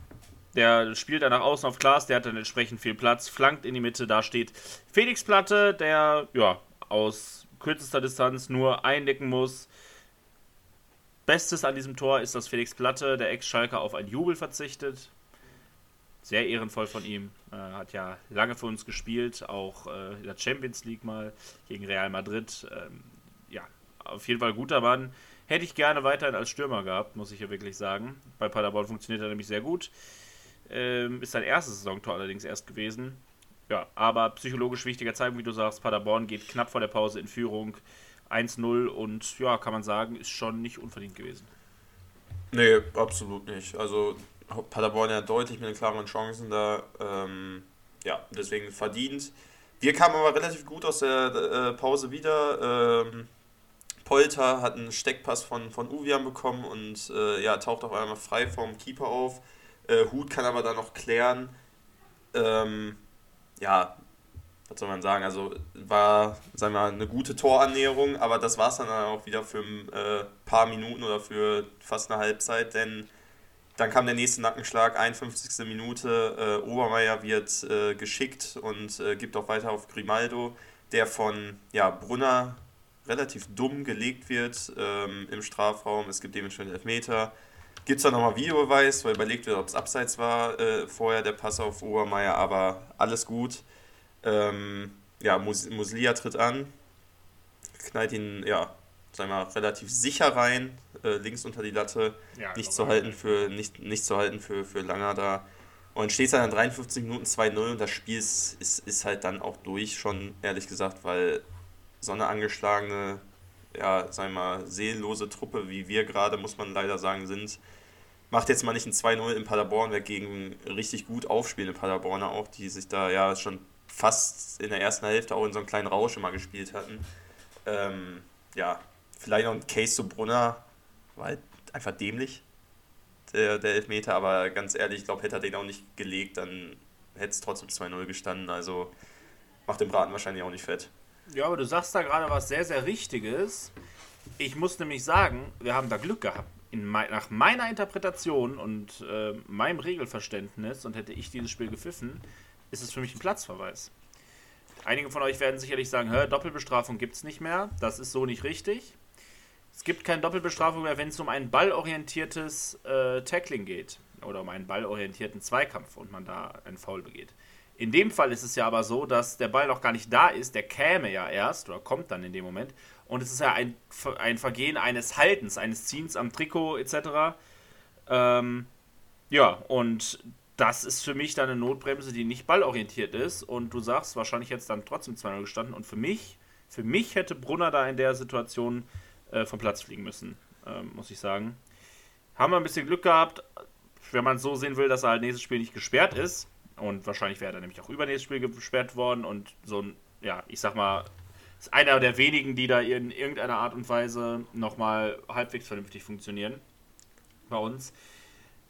der spielt dann nach außen auf Klaas, der hat dann entsprechend viel Platz, flankt in die Mitte, da steht Felix Platte, der ja aus kürzester Distanz nur eindecken muss. Bestes an diesem Tor ist, dass Felix Platte, der Ex-Schalker, auf einen Jubel verzichtet. Sehr ehrenvoll von ihm. Äh, hat ja lange für uns gespielt, auch äh, in der Champions League mal gegen Real Madrid. Ähm, ja, auf jeden Fall guter Mann. Hätte ich gerne weiterhin als Stürmer gehabt, muss ich ja wirklich sagen. Bei Paderborn funktioniert er nämlich sehr gut. Ähm, ist sein erstes Saisontor allerdings erst gewesen. Ja, aber psychologisch wichtiger Zeitpunkt, wie du sagst. Paderborn geht knapp vor der Pause in Führung. 1-0 und ja, kann man sagen, ist schon nicht unverdient gewesen. Nee, absolut nicht. Also Paderborn ja deutlich mit den klaren Chancen da. Ähm, ja, deswegen verdient. Wir kamen aber relativ gut aus der äh, Pause wieder. Ähm, Polter hat einen Steckpass von, von Uvian bekommen und äh, ja, taucht auf einmal frei vom Keeper auf. Äh, Hut kann aber dann noch klären. Ähm, ja, was soll man sagen? Also war, sagen wir mal, eine gute Torannäherung, aber das war es dann auch wieder für ein äh, paar Minuten oder für fast eine Halbzeit, denn dann kam der nächste Nackenschlag, 51. Minute. Äh, Obermeier wird äh, geschickt und äh, gibt auch weiter auf Grimaldo, der von ja, Brunner relativ dumm gelegt wird ähm, im Strafraum. Es gibt dementsprechend Elfmeter. Gibt es da nochmal Videobeweis, weil überlegt wird, ob es abseits war äh, vorher der Pass auf Obermeier, aber alles gut. Ähm, ja, Mus Muslia tritt an, knallt ihn, ja, sagen wir mal, relativ sicher rein, äh, links unter die Latte, ja, nicht zu halten für nicht, nicht zu halten für, für Langer da. Und steht dann in 53 Minuten 2-0 und das Spiel ist, ist, ist halt dann auch durch, schon ehrlich gesagt, weil so eine angeschlagene, ja, sagen wir mal, seelenlose Truppe, wie wir gerade, muss man leider sagen, sind, macht jetzt mal nicht ein 2-0 in Paderborn weg gegen richtig gut aufspielende Paderborner auch, die sich da ja schon fast in der ersten Hälfte auch in so einem kleinen Rausch immer gespielt hatten. Ähm, ja, vielleicht noch ein Case zu Brunner, war halt einfach dämlich, der, der Elfmeter, aber ganz ehrlich, ich glaube, hätte er den auch nicht gelegt, dann hätte es trotzdem 2-0 gestanden, also macht den Braten wahrscheinlich auch nicht fett. Ja, aber du sagst da gerade was sehr, sehr Richtiges. Ich muss nämlich sagen, wir haben da Glück gehabt. Me nach meiner Interpretation und äh, meinem Regelverständnis, und hätte ich dieses Spiel gepfiffen, ist es für mich ein Platzverweis. Einige von euch werden sicherlich sagen, Hör, Doppelbestrafung gibt es nicht mehr. Das ist so nicht richtig. Es gibt keine Doppelbestrafung mehr, wenn es um ein ballorientiertes äh, Tackling geht oder um einen ballorientierten Zweikampf und man da einen Foul begeht. In dem Fall ist es ja aber so, dass der Ball noch gar nicht da ist, der käme ja erst oder kommt dann in dem Moment. Und es ist ja ein, ein Vergehen eines Haltens, eines Ziehens am Trikot etc. Ähm, ja, und das ist für mich dann eine Notbremse, die nicht ballorientiert ist. Und du sagst, wahrscheinlich jetzt dann trotzdem 2-0 gestanden. Und für mich, für mich hätte Brunner da in der Situation äh, vom Platz fliegen müssen, äh, muss ich sagen. Haben wir ein bisschen Glück gehabt, wenn man es so sehen will, dass er halt nächstes Spiel nicht gesperrt ist. Und wahrscheinlich wäre er nämlich auch übernächstes Spiel gesperrt worden. Und so ein, ja, ich sag mal, ist einer der wenigen, die da in irgendeiner Art und Weise nochmal halbwegs vernünftig funktionieren. Bei uns.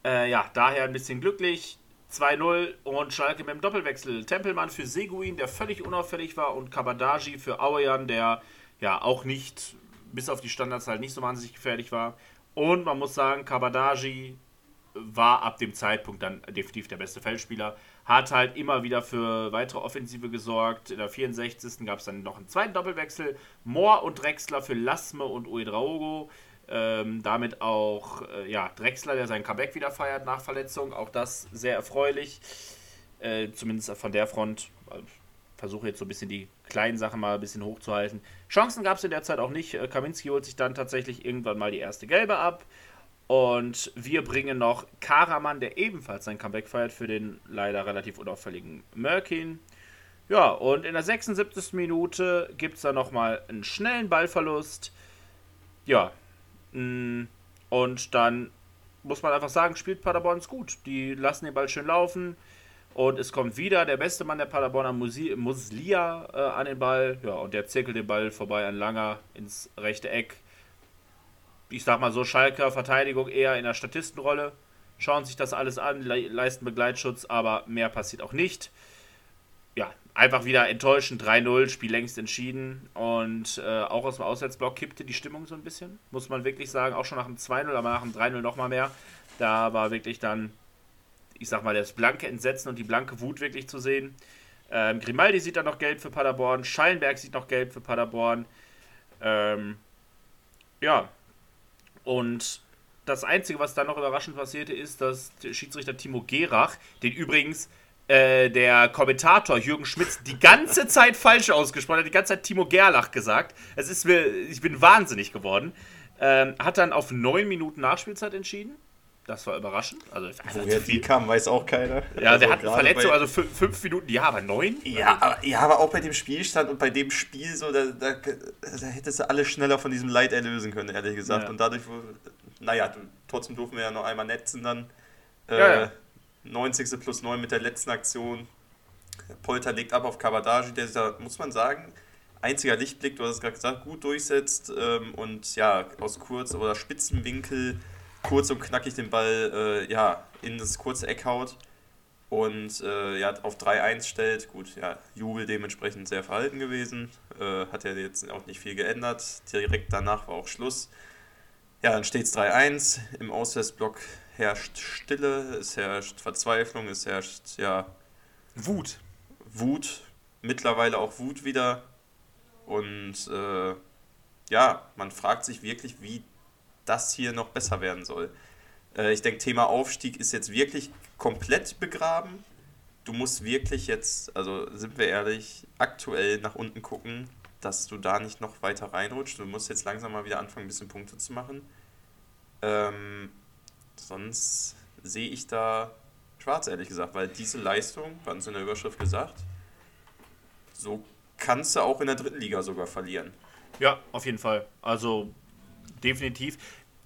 Äh, ja, daher ein bisschen glücklich. 2-0 und Schalke mit dem Doppelwechsel. Tempelmann für Seguin, der völlig unauffällig war, und Kabadaji für Auejan, der ja auch nicht, bis auf die Standards halt nicht so wahnsinnig gefährlich war. Und man muss sagen, Kabadaji war ab dem Zeitpunkt dann definitiv der beste Feldspieler. Hat halt immer wieder für weitere Offensive gesorgt. In der 64. gab es dann noch einen zweiten Doppelwechsel. Mohr und Drexler für Lasme und Uedraogo. Ähm, damit auch äh, ja, Drexler, der sein Comeback wieder feiert nach Verletzung. Auch das sehr erfreulich. Äh, zumindest von der Front. Äh, versuche jetzt so ein bisschen die kleinen Sachen mal ein bisschen hochzuhalten. Chancen gab es in der Zeit auch nicht. Äh, Kaminski holt sich dann tatsächlich irgendwann mal die erste Gelbe ab. Und wir bringen noch Karaman, der ebenfalls sein Comeback feiert, für den leider relativ unauffälligen Merkin. Ja, und in der 76. Minute gibt es dann nochmal einen schnellen Ballverlust. Ja, mm, und dann muss man einfach sagen, spielt Paderborn gut. Die lassen den Ball schön laufen. Und es kommt wieder der beste Mann der Paderborner Muslia äh, an den Ball. Ja, und der zirkelt den Ball vorbei an Langer ins rechte Eck ich sag mal so, Schalker Verteidigung eher in der Statistenrolle, schauen sich das alles an, le leisten Begleitschutz, aber mehr passiert auch nicht. Ja, einfach wieder enttäuschend, 3-0, Spiel längst entschieden und äh, auch aus dem Auswärtsblock kippte die Stimmung so ein bisschen, muss man wirklich sagen, auch schon nach dem 2-0, aber nach dem 3-0 nochmal mehr. Da war wirklich dann ich sag mal, das blanke Entsetzen und die blanke Wut wirklich zu sehen. Ähm, Grimaldi sieht da noch gelb für Paderborn, Schallenberg sieht noch gelb für Paderborn. Ähm, ja. Und das Einzige, was da noch überraschend passierte, ist, dass Schiedsrichter Timo Gerach, den übrigens äh, der Kommentator Jürgen Schmitz die ganze Zeit falsch ausgesprochen hat, die ganze Zeit Timo Gerlach gesagt. Es ist mir, ich bin wahnsinnig geworden. Ähm, hat dann auf neun Minuten Nachspielzeit entschieden. Das war überraschend. Also, Woher die kam, weiß auch keiner. Ja, also der hat eine Verletzung, also fünf, fünf, Minuten, ja, aber neun? Ja aber, ja, aber auch bei dem Spielstand und bei dem Spiel, so, da, da, da hättest du alle schneller von diesem Leid erlösen können, ehrlich gesagt. Ja. Und dadurch, naja, trotzdem durften wir ja noch einmal netzen dann. Äh, ja, ja. 90. plus 9 mit der letzten Aktion. Polter legt ab auf Kabadaji, der sich da, muss man sagen, einziger Lichtblick, du hast es gerade gesagt, gut durchsetzt ähm, und ja, aus kurz oder spitzen Winkel kurz und knackig den Ball äh, ja, in das kurze Eck haut und äh, ja, auf 3-1 stellt. Gut, ja, Jubel dementsprechend sehr verhalten gewesen. Äh, hat ja jetzt auch nicht viel geändert. Direkt danach war auch Schluss. Ja, dann steht es 3-1. Im Auswärtsblock herrscht Stille, es herrscht Verzweiflung, es herrscht ja. Wut. Wut. Mittlerweile auch Wut wieder. Und äh, ja, man fragt sich wirklich, wie das hier noch besser werden soll. Äh, ich denke, Thema Aufstieg ist jetzt wirklich komplett begraben. Du musst wirklich jetzt, also sind wir ehrlich, aktuell nach unten gucken, dass du da nicht noch weiter reinrutscht. Du musst jetzt langsam mal wieder anfangen, ein bisschen Punkte zu machen. Ähm, sonst sehe ich da schwarz, ehrlich gesagt, weil diese Leistung, wir haben es in der Überschrift gesagt, so kannst du auch in der dritten Liga sogar verlieren. Ja, auf jeden Fall. Also definitiv.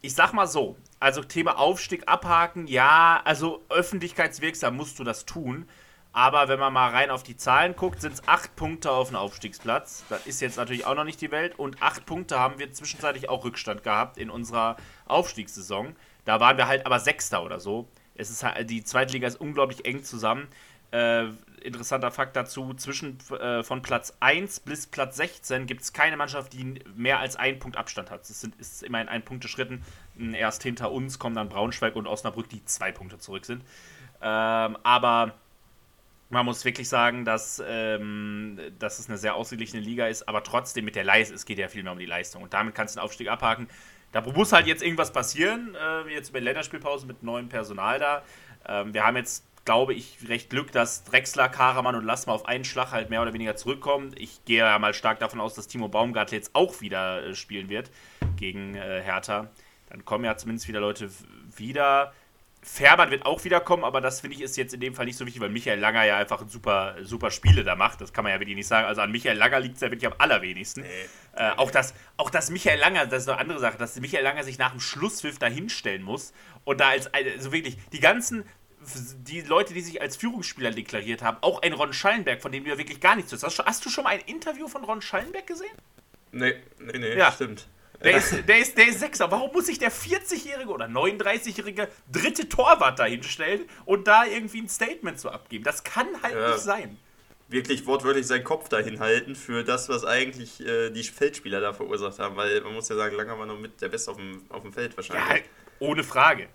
Ich sag mal so, also Thema Aufstieg abhaken, ja, also öffentlichkeitswirksam musst du das tun. Aber wenn man mal rein auf die Zahlen guckt, sind es acht Punkte auf dem Aufstiegsplatz. Das ist jetzt natürlich auch noch nicht die Welt. Und acht Punkte haben wir zwischenzeitlich auch Rückstand gehabt in unserer Aufstiegssaison. Da waren wir halt aber Sechster oder so. Es ist halt, die Zweitliga ist unglaublich eng zusammen. Äh, interessanter Fakt dazu, zwischen äh, von Platz 1 bis Platz 16 gibt es keine Mannschaft, die mehr als einen Punkt Abstand hat. Es sind ist immerhin ein Punkte Schritten. Erst hinter uns kommen dann Braunschweig und Osnabrück, die zwei Punkte zurück sind. Ähm, aber man muss wirklich sagen, dass, ähm, dass es eine sehr ausgeglichene Liga ist, aber trotzdem mit der Leistung, es geht ja viel mehr um die Leistung. Und damit kannst du den Aufstieg abhaken. Da muss halt jetzt irgendwas passieren, äh, jetzt bei Länderspielpause mit neuem Personal da. Ähm, wir haben jetzt glaube ich, recht Glück, dass Drexler, Karaman und Lassmer auf einen Schlag halt mehr oder weniger zurückkommen. Ich gehe ja mal stark davon aus, dass Timo Baumgartel jetzt auch wieder äh, spielen wird gegen äh, Hertha. Dann kommen ja zumindest wieder Leute wieder. Färbert wird auch wiederkommen, aber das finde ich ist jetzt in dem Fall nicht so wichtig, weil Michael Langer ja einfach super, super Spiele da macht. Das kann man ja wirklich nicht sagen. Also an Michael Langer liegt es ja wirklich am allerwenigsten. Nee. Äh, auch, das, auch das Michael Langer, das ist eine andere Sache, dass Michael Langer sich nach dem Schlusspfiff da hinstellen muss und da als, also wirklich, die ganzen die Leute, die sich als Führungsspieler deklariert haben, auch ein Ron Schallenberg, von dem du ja wirklich gar nichts hast. Hast du schon mal ein Interview von Ron Schallenberg gesehen? Nee, nee, nee, ja. stimmt. Der ist, der, ist, der ist Sechser. Warum muss sich der 40-jährige oder 39-jährige dritte Torwart da hinstellen und da irgendwie ein Statement so abgeben? Das kann halt ja. nicht sein. Wirklich wortwörtlich seinen Kopf dahin halten für das, was eigentlich äh, die Feldspieler da verursacht haben. Weil man muss ja sagen, Langer war noch mit der Beste auf dem, auf dem Feld wahrscheinlich. Ja, ohne Frage.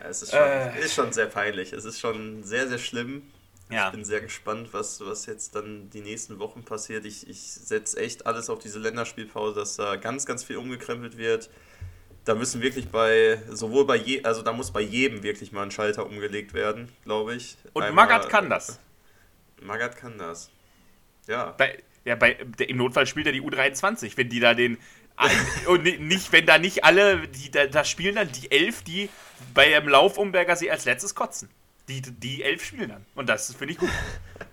Ja, es ist schon, äh, ist schon sehr peinlich. Es ist schon sehr, sehr schlimm. Ja. Ich bin sehr gespannt, was, was jetzt dann die nächsten Wochen passiert. Ich, ich setze echt alles auf diese Länderspielpause, dass da ganz, ganz viel umgekrempelt wird. Da müssen wirklich bei, sowohl bei je, also da muss bei jedem wirklich mal ein Schalter umgelegt werden, glaube ich. Und Einmal, Magath kann das. Magath kann das. Ja. Bei, ja, bei, im Notfall spielt er die U23, wenn die da den und nicht, wenn da nicht alle, die, da, da spielen dann die elf, die bei einem Lauf um Bergersee als letztes kotzen. Die, die elf spielen dann. Und das finde ich gut.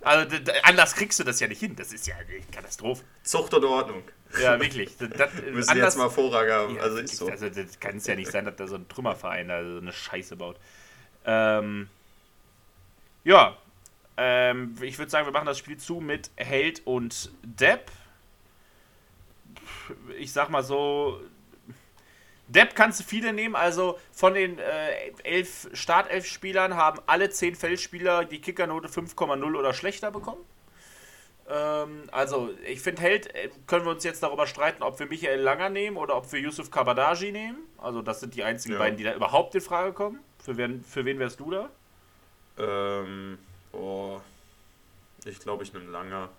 Also anders kriegst du das ja nicht hin. Das ist ja eine Katastrophe. Zucht und Ordnung. Ja, wirklich. Das, das, Müssen anders, jetzt mal Vorrang haben. Ja, also ist so. Also das kann es ja nicht sein, dass da so ein Trümmerverein da so eine Scheiße baut. Ähm, ja. Ähm, ich würde sagen, wir machen das Spiel zu mit Held und Depp ich sag mal so, Depp kannst du viele nehmen, also von den äh, elf Startelf-Spielern haben alle zehn Feldspieler die Kickernote 5,0 oder schlechter bekommen. Ähm, also ich finde Held, äh, können wir uns jetzt darüber streiten, ob wir Michael Langer nehmen oder ob wir Yusuf Kabadaji nehmen. Also das sind die einzigen ja. beiden, die da überhaupt in Frage kommen. Für wen, für wen wärst du da? Ähm, boah. Ich glaube, ich nehme Langer.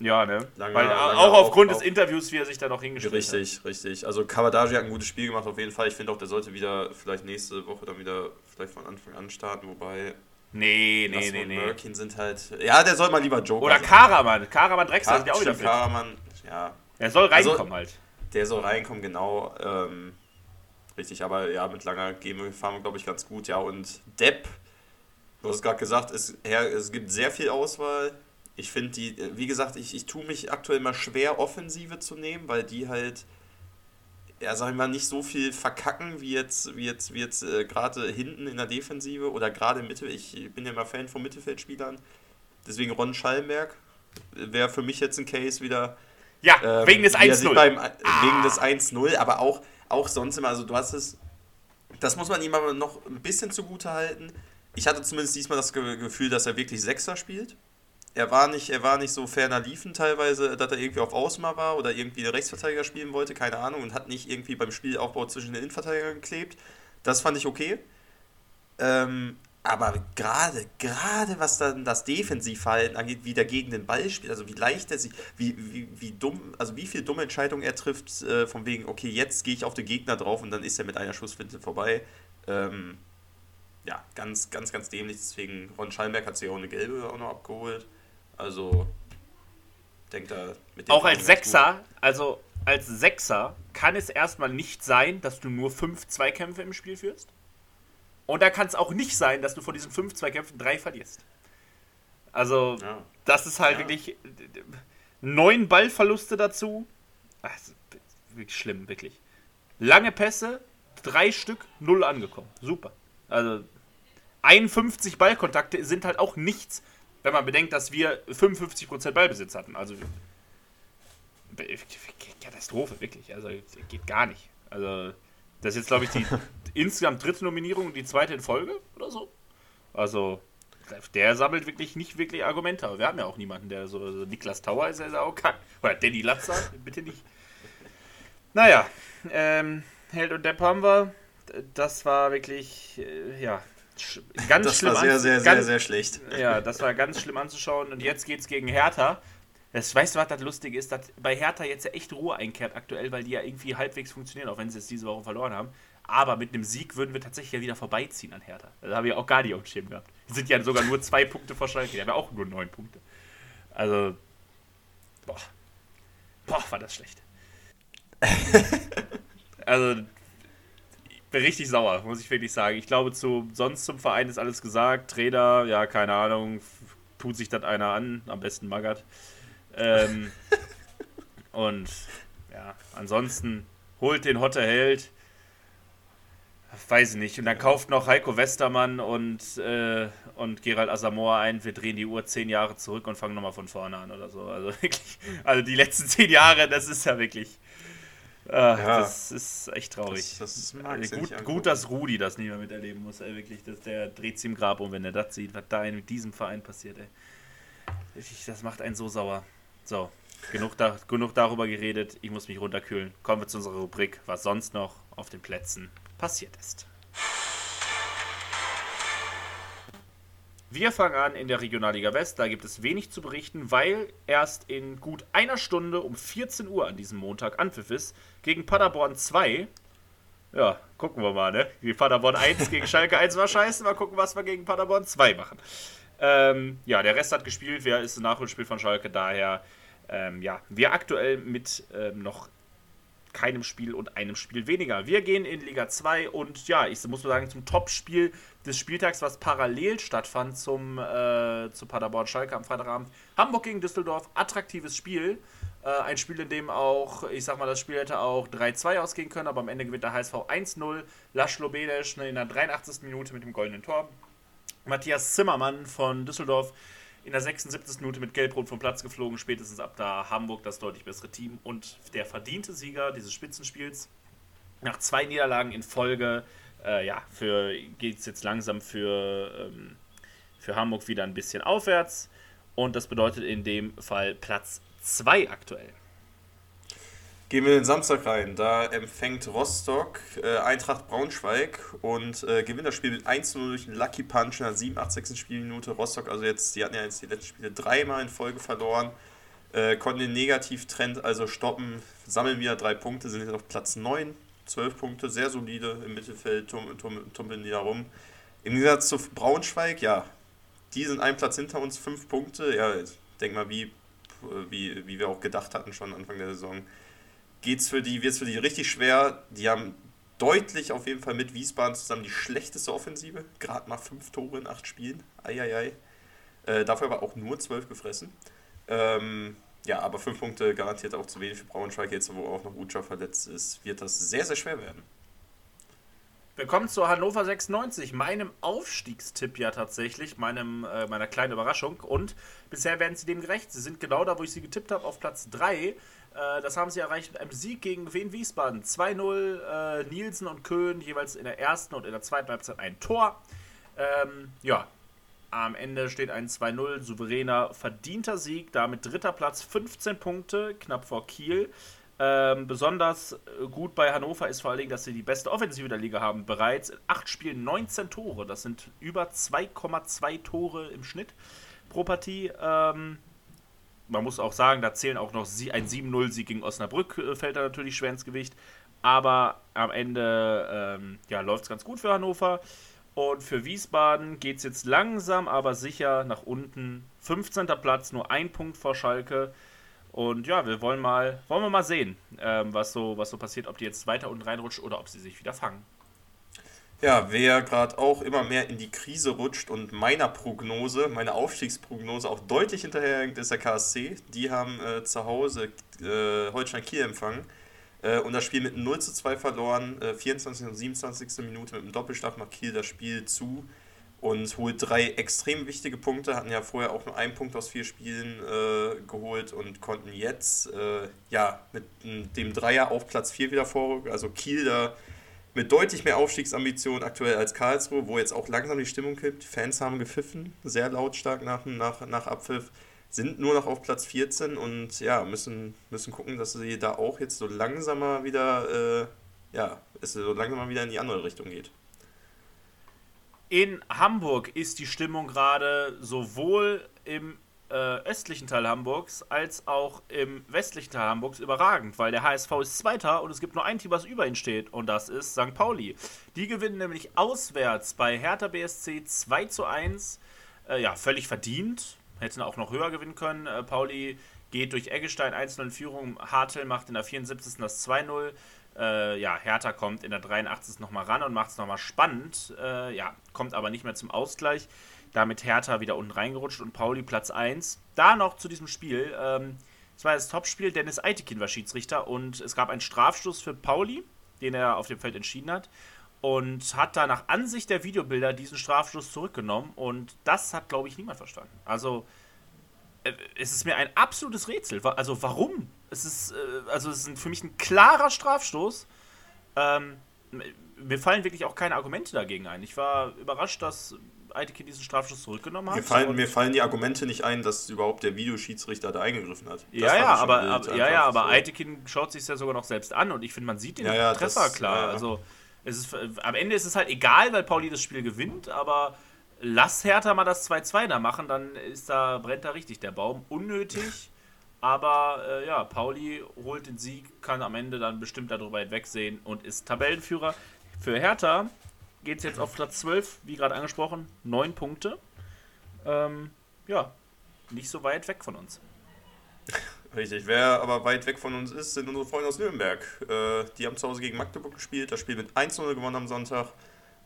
Ja, ne? Langer- Weil Langer auch aufgrund des Interviews, wie er sich da noch hingestellt hat. Richtig, richtig. Also Kawadaji hat ein gutes Spiel gemacht auf jeden Fall. Ich finde auch, der sollte wieder vielleicht nächste Woche dann wieder vielleicht von Anfang an starten, wobei Nee, nee, Lasso nee, nee. Merkin sind halt. Ja, der soll mal lieber Joker Oder. Karaman. Karaman Drexler sind ja auch wieder fit. Karaman, ja, Er soll Also- reinkommen halt. der soll reinkommen, genau. Ähm, richtig, aber ja, mit langer wir, fahren wir, glaube ich, ganz gut. Ja, und Depp, du hast gerade gesagt, es, es gibt sehr viel Auswahl. Ich finde die, wie gesagt, ich, ich tue mich aktuell mal schwer, Offensive zu nehmen, weil die halt, ja, sag ich mal, nicht so viel verkacken wie jetzt, wie jetzt, wie jetzt äh, gerade hinten in der Defensive oder gerade im Mitte. Ich bin ja immer Fan von Mittelfeldspielern. Deswegen Ron Schallenberg wäre für mich jetzt ein Case wieder. Ja, Ähm, wegen des wie er sich 1-0. beim- Wegen des 1-0, aber auch, auch sonst immer, also du hast es, das muss man ihm aber noch ein bisschen zugute halten. Ich hatte zumindest diesmal das Ge Gefühl, dass er wirklich Sechser spielt. Er war nicht, er war nicht so ferner liefen teilweise, dass er irgendwie auf Außen mal war oder irgendwie den Rechtsverteidiger spielen wollte, keine Ahnung, und hat nicht irgendwie beim Spielaufbau zwischen den Innenverteidigern geklebt. Das fand ich okay. Ähm, aber gerade, gerade was dann das Defensivverhalten angeht, wie der gegen den Ball spielt, also wie leicht er sich, wie, wie, wie dumm, also wie viel dumme Entscheidungen er trifft, äh, von wegen, okay, jetzt gehe ich auf den Gegner drauf und dann ist er mit einer Schussfinte vorbei. Ähm, ja, ganz, ganz, ganz dämlich. Deswegen, Ron Schallenberg hat sich auch eine gelbe auch noch abgeholt. Also, denkt da mit dem Auch als Sechser, also als Sechser kann es erstmal nicht sein, dass du nur fünf Zweikämpfe im Spiel führst. Und da kann es auch nicht sein, dass du von diesen fünf Zweikämpfen drei verlierst. Also. Ja. das ist halt Ja. wirklich neun Ballverluste dazu. Ist wirklich schlimm, wirklich. Lange Pässe, drei Stück, null angekommen. Super. Also 51 Ballkontakte sind halt auch nichts, wenn man bedenkt, dass wir 55% Ballbesitz hatten. Also Katastrophe, wirklich. Also geht gar nicht. Also das ist jetzt, glaube ich, die insgesamt dritte Nominierung und die zweite in Folge oder so. Also der sammelt wirklich nicht wirklich Argumente. Aber wir haben ja auch niemanden, der so, so Niklas Tauer ist, ja auch kein. Oder Danny Latzer, bitte nicht. Naja, ähm, Held und Depp haben wir. Das war wirklich, äh, ja, ganz Das schlimm war sehr, sehr, sehr, ganz, sehr schlecht. Ja, das war ganz schlimm anzuschauen. Und jetzt geht's gegen Hertha. Das, weißt du, was das lustig ist? Dass bei Hertha jetzt ja echt Ruhe einkehrt aktuell, weil die ja irgendwie halbwegs funktionieren, auch wenn sie jetzt diese Woche verloren haben. Aber mit einem Sieg würden wir tatsächlich ja wieder vorbeiziehen an Hertha. Das habe ich auch gar nicht auf dem Schirm gehabt. Die sind ja sogar nur zwei Punkte vor Schalke. Die haben ja auch nur neun Punkte. Also, boah. Boah, war das schlecht. also, bin richtig sauer, muss ich wirklich sagen. Ich glaube, zu, sonst zum Verein ist alles gesagt. Trainer, ja, keine Ahnung, tut sich das einer an, am besten Magath. Ähm, und ja, ansonsten holt den Hotte Held. Weiß ich nicht. Und dann kauft noch Heiko Westermann und, äh, und Gerald Asamoah ein. Wir drehen die Uhr zehn Jahre zurück und fangen nochmal von vorne an oder so. Also wirklich, also die letzten zehn Jahre, das ist ja wirklich. Äh, Ja. Das ist echt traurig. Das, das Also gut, gut, dass Rudi das nicht mehr miterleben muss, ey, wirklich. Das, der dreht sich im Grab um, wenn er das sieht, was da in diesem Verein passiert, ey. Das macht einen so sauer. So, genug, da, genug darüber geredet. Ich muss mich runterkühlen. Kommen wir zu unserer Rubrik, was sonst noch auf den Plätzen passiert ist. Wir fangen an in der Regionalliga West. Da gibt es wenig zu berichten, weil erst in gut einer Stunde um 14 Uhr an diesem Montag Anpfiff ist gegen Paderborn 2. Ja, gucken wir mal, ne? Wie Paderborn 1 gegen Schalke 1 war scheiße. Mal gucken, was wir gegen Paderborn 2 machen. Ähm, ja, der Rest hat gespielt. Wer ist ein Nachholspiel von Schalke? Daher, ähm, ja, wir aktuell mit ähm, noch keinem Spiel und einem Spiel weniger. Wir gehen in Liga 2 und ja, ich muss mal sagen, zum Topspiel des Spieltags, was parallel stattfand zum, äh, zu Paderborn Schalke am Freitagabend. Hamburg gegen Düsseldorf, attraktives Spiel. Äh, ein Spiel, in dem auch, ich sag mal, das Spiel hätte auch 3-2 ausgehen können, aber am Ende gewinnt der HSV 1-0. Laszlo Bedesch ne, in der 83. Minute mit dem goldenen Tor. Matthias Zimmermann von Düsseldorf in der 76. Minute mit Gelbrot vom Platz geflogen, spätestens ab da Hamburg das deutlich bessere Team und der verdiente Sieger dieses Spitzenspiels. Nach zwei Niederlagen in Folge, äh, ja, geht es jetzt langsam für, ähm, für Hamburg wieder ein bisschen aufwärts und das bedeutet in dem Fall Platz 2 aktuell. Gehen wir den Samstag rein. Da empfängt Rostock äh, Eintracht Braunschweig und äh, gewinnt das Spiel mit 1-0 durch einen Lucky Punch in der 87. Spielminute. Rostock, also jetzt, die hatten ja jetzt die letzten Spiele dreimal in Folge verloren, äh, konnten den Negativtrend also stoppen, sammeln wieder drei Punkte, sind jetzt auf Platz 9, 12 Punkte, sehr solide im Mittelfeld, tum, tum, tumpeln die da rum. Im Gegensatz zu Braunschweig, ja, die sind einen Platz hinter uns, fünf Punkte. Ja, denk mal, wie, wie, wie wir auch gedacht hatten schon Anfang der Saison geht's für die, wird es für die richtig schwer. Die haben deutlich auf jeden Fall mit Wiesbaden zusammen die schlechteste Offensive. Gerade mal fünf Tore in acht Spielen. Eieiei. Äh, dafür aber auch nur zwölf gefressen. Ähm, ja, aber fünf Punkte garantiert auch zu wenig für Braunschweig. Jetzt, wo auch noch Ucha verletzt ist, wird das sehr, sehr schwer werden. Wir kommen zu Hannover 96, meinem Aufstiegstipp ja tatsächlich, meinem, äh, meiner kleinen Überraschung. Und bisher werden sie dem gerecht. Sie sind genau da, wo ich sie getippt habe, auf Platz 3. Äh, das haben sie erreicht mit einem Sieg gegen Wien Wiesbaden. 2-0, äh, Nielsen und Köhn jeweils in der ersten und in der zweiten Halbzeit ein Tor. Ähm, ja, am Ende steht ein 2-0, souveräner, verdienter Sieg. Damit dritter Platz, 15 Punkte, knapp vor Kiel. Ähm, besonders gut bei Hannover ist vor allen Dingen, dass sie die beste Offensive der Liga haben. Bereits in acht Spielen 19 Tore. Das sind über 2,2 Tore im Schnitt pro Partie. Ähm, man muss auch sagen, da zählen auch noch ein 7-0-Sieg gegen Osnabrück, äh, fällt da natürlich schwer ins Gewicht. Aber am Ende ähm, ja, läuft es ganz gut für Hannover. Und für Wiesbaden geht es jetzt langsam, aber sicher nach unten. 15. Platz, nur ein Punkt vor Schalke. Und ja, wir wollen mal, wollen wir mal sehen, ähm, was, so, was so passiert, ob die jetzt weiter unten reinrutschen oder ob sie sich wieder fangen. Ja, wer gerade auch immer mehr in die Krise rutscht und meiner Prognose, meiner Aufstiegsprognose auch deutlich hinterherhängt, ist der KSC. Die haben äh, zu Hause äh, Holstein Kiel empfangen und das Spiel mit 0 zu 2 verloren. 24. Äh, und 27. Minute mit einem Doppelschlag macht Kiel das Spiel zu und holt drei extrem wichtige Punkte. Hatten ja vorher auch nur einen Punkt aus vier Spielen äh, geholt und konnten jetzt äh, ja mit dem Dreier auf Platz 4 wieder vorrücken. Also Kiel da mit deutlich mehr Aufstiegsambitionen aktuell als Karlsruhe, wo jetzt auch langsam die Stimmung kippt. Fans haben gepfiffen, sehr lautstark nach, nach, nach Abpfiff, sind nur noch auf Platz 14 und ja, müssen, müssen gucken, dass sie da auch jetzt so langsamer wieder, äh, ja, es so langsam wieder in die andere Richtung geht. In Hamburg ist die Stimmung gerade sowohl im äh, östlichen Teil Hamburgs als auch im westlichen Teil Hamburgs überragend, weil der HSV ist Zweiter und es gibt nur ein Team, was über ihn steht und das ist St. Pauli. Die gewinnen nämlich auswärts bei Hertha BSC 2 zu 1. Äh, ja, völlig verdient. Hätten auch noch höher gewinnen können. Äh, Pauli geht durch Eggestein 1-0 in Führung. Hartel macht in der 74. das 2-0. Äh, ja, Hertha kommt in der 83. nochmal ran und macht es nochmal spannend. Äh, ja, kommt aber nicht mehr zum Ausgleich damit Hertha wieder unten reingerutscht und Pauli Platz 1. Da noch zu diesem Spiel. Ähm, es war das Topspiel, Dennis Eitekin war Schiedsrichter und es gab einen Strafstoß für Pauli, den er auf dem Feld entschieden hat. Und hat da nach Ansicht der Videobilder diesen Strafstoß zurückgenommen. Und das hat, glaube ich, niemand verstanden. Also, äh, es ist mir ein absolutes Rätsel. Also, warum? Es ist, äh, also, es ist für mich ein klarer Strafstoß. Ähm, mir fallen wirklich auch keine Argumente dagegen ein. Ich war überrascht, dass Eitekin diesen Strafschuss zurückgenommen hat. Mir fallen, mir fallen die Argumente nicht ein, dass überhaupt der Videoschiedsrichter da eingegriffen hat. Das ja, ja, aber, aber ja, ja, aber. Eitekin schaut sich ja sogar noch selbst an und ich finde, man sieht den ja, ja, Treffer das, klar. Ja, also es ist, am Ende ist es halt egal, weil Pauli das Spiel gewinnt, aber lass Hertha mal das 2-2 da machen, dann ist da, brennt da richtig der Baum. Unnötig. Aber äh, ja, Pauli holt den Sieg, kann am Ende dann bestimmt darüber hinwegsehen und ist Tabellenführer. Für Hertha geht es jetzt auf Platz 12, wie gerade angesprochen, neun Punkte. Ähm, ja, nicht so weit weg von uns. Richtig, wer aber weit weg von uns ist, sind unsere Freunde aus Nürnberg. Äh, die haben zu Hause gegen Magdeburg gespielt, das Spiel mit 1-0 gewonnen am Sonntag.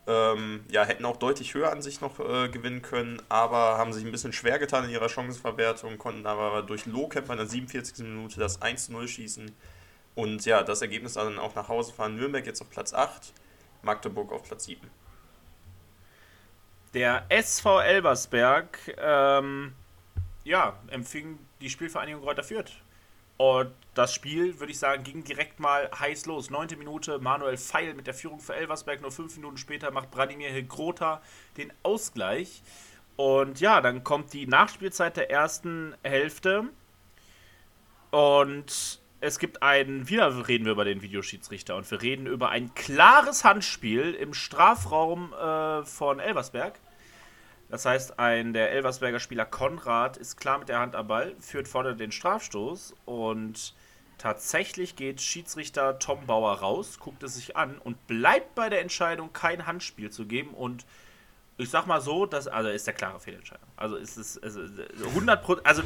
Ähm, ja, hätten auch deutlich höher an sich noch äh, gewinnen können, aber haben sich ein bisschen schwer getan in ihrer Chancenverwertung, konnten aber durch Lohkämper in der 47. Minute das 1-0 schießen. Und ja, das Ergebnis dann auch nach Hause fahren. Nürnberg jetzt auf Platz 8. Magdeburg auf Platz 7. Der SV Elversberg ähm, ja, empfing die Spielvereinigung Kräuter Fürth. Und das Spiel, würde ich sagen, ging direkt mal heiß los. Neunte Minute, Manuel Feil mit der Führung für Elversberg. Nur fünf Minuten später macht Branimir Hilgrota den Ausgleich. Und ja, dann kommt die Nachspielzeit der ersten Hälfte. Und es gibt ein, wieder reden wir über den Videoschiedsrichter und wir reden über ein klares Handspiel im Strafraum äh, von Elversberg. Das heißt, ein der Elversberger Spieler Konrad ist klar mit der Hand am Ball, führt vorne den Strafstoß und tatsächlich geht Schiedsrichter Tom Bauer raus, guckt es sich an und bleibt bei der Entscheidung, kein Handspiel zu geben und ich sag mal so, das also ist der klare Fehlentscheidung. Also ist es ist 100 Prozent, also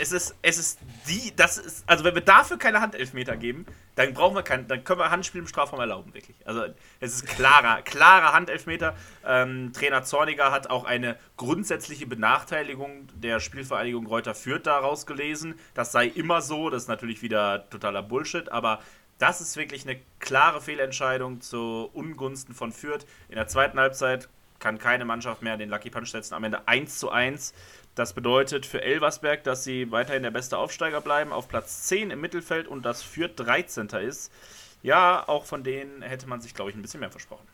es ist es ist die, das ist also wenn wir dafür keine Handelfmeter geben, dann brauchen wir kein, dann können wir Handspiel im Strafraum erlauben wirklich. Also es ist klarer klarer Handelfmeter. Ähm, Trainer Zorniger hat auch eine grundsätzliche Benachteiligung der Spielvereinigung Reuter Fürth daraus gelesen. Das sei immer so, das ist natürlich wieder totaler Bullshit, aber das ist wirklich eine klare Fehlentscheidung zu Ungunsten von Fürth. In der zweiten Halbzeit kann keine Mannschaft mehr den Lucky Punch setzen. Am Ende 1 zu 1. Das bedeutet für Elversberg, dass sie weiterhin der beste Aufsteiger bleiben, auf Platz 10 im Mittelfeld und das Fürth 13. ist. Ja, auch von denen hätte man sich, glaube ich, ein bisschen mehr versprochen.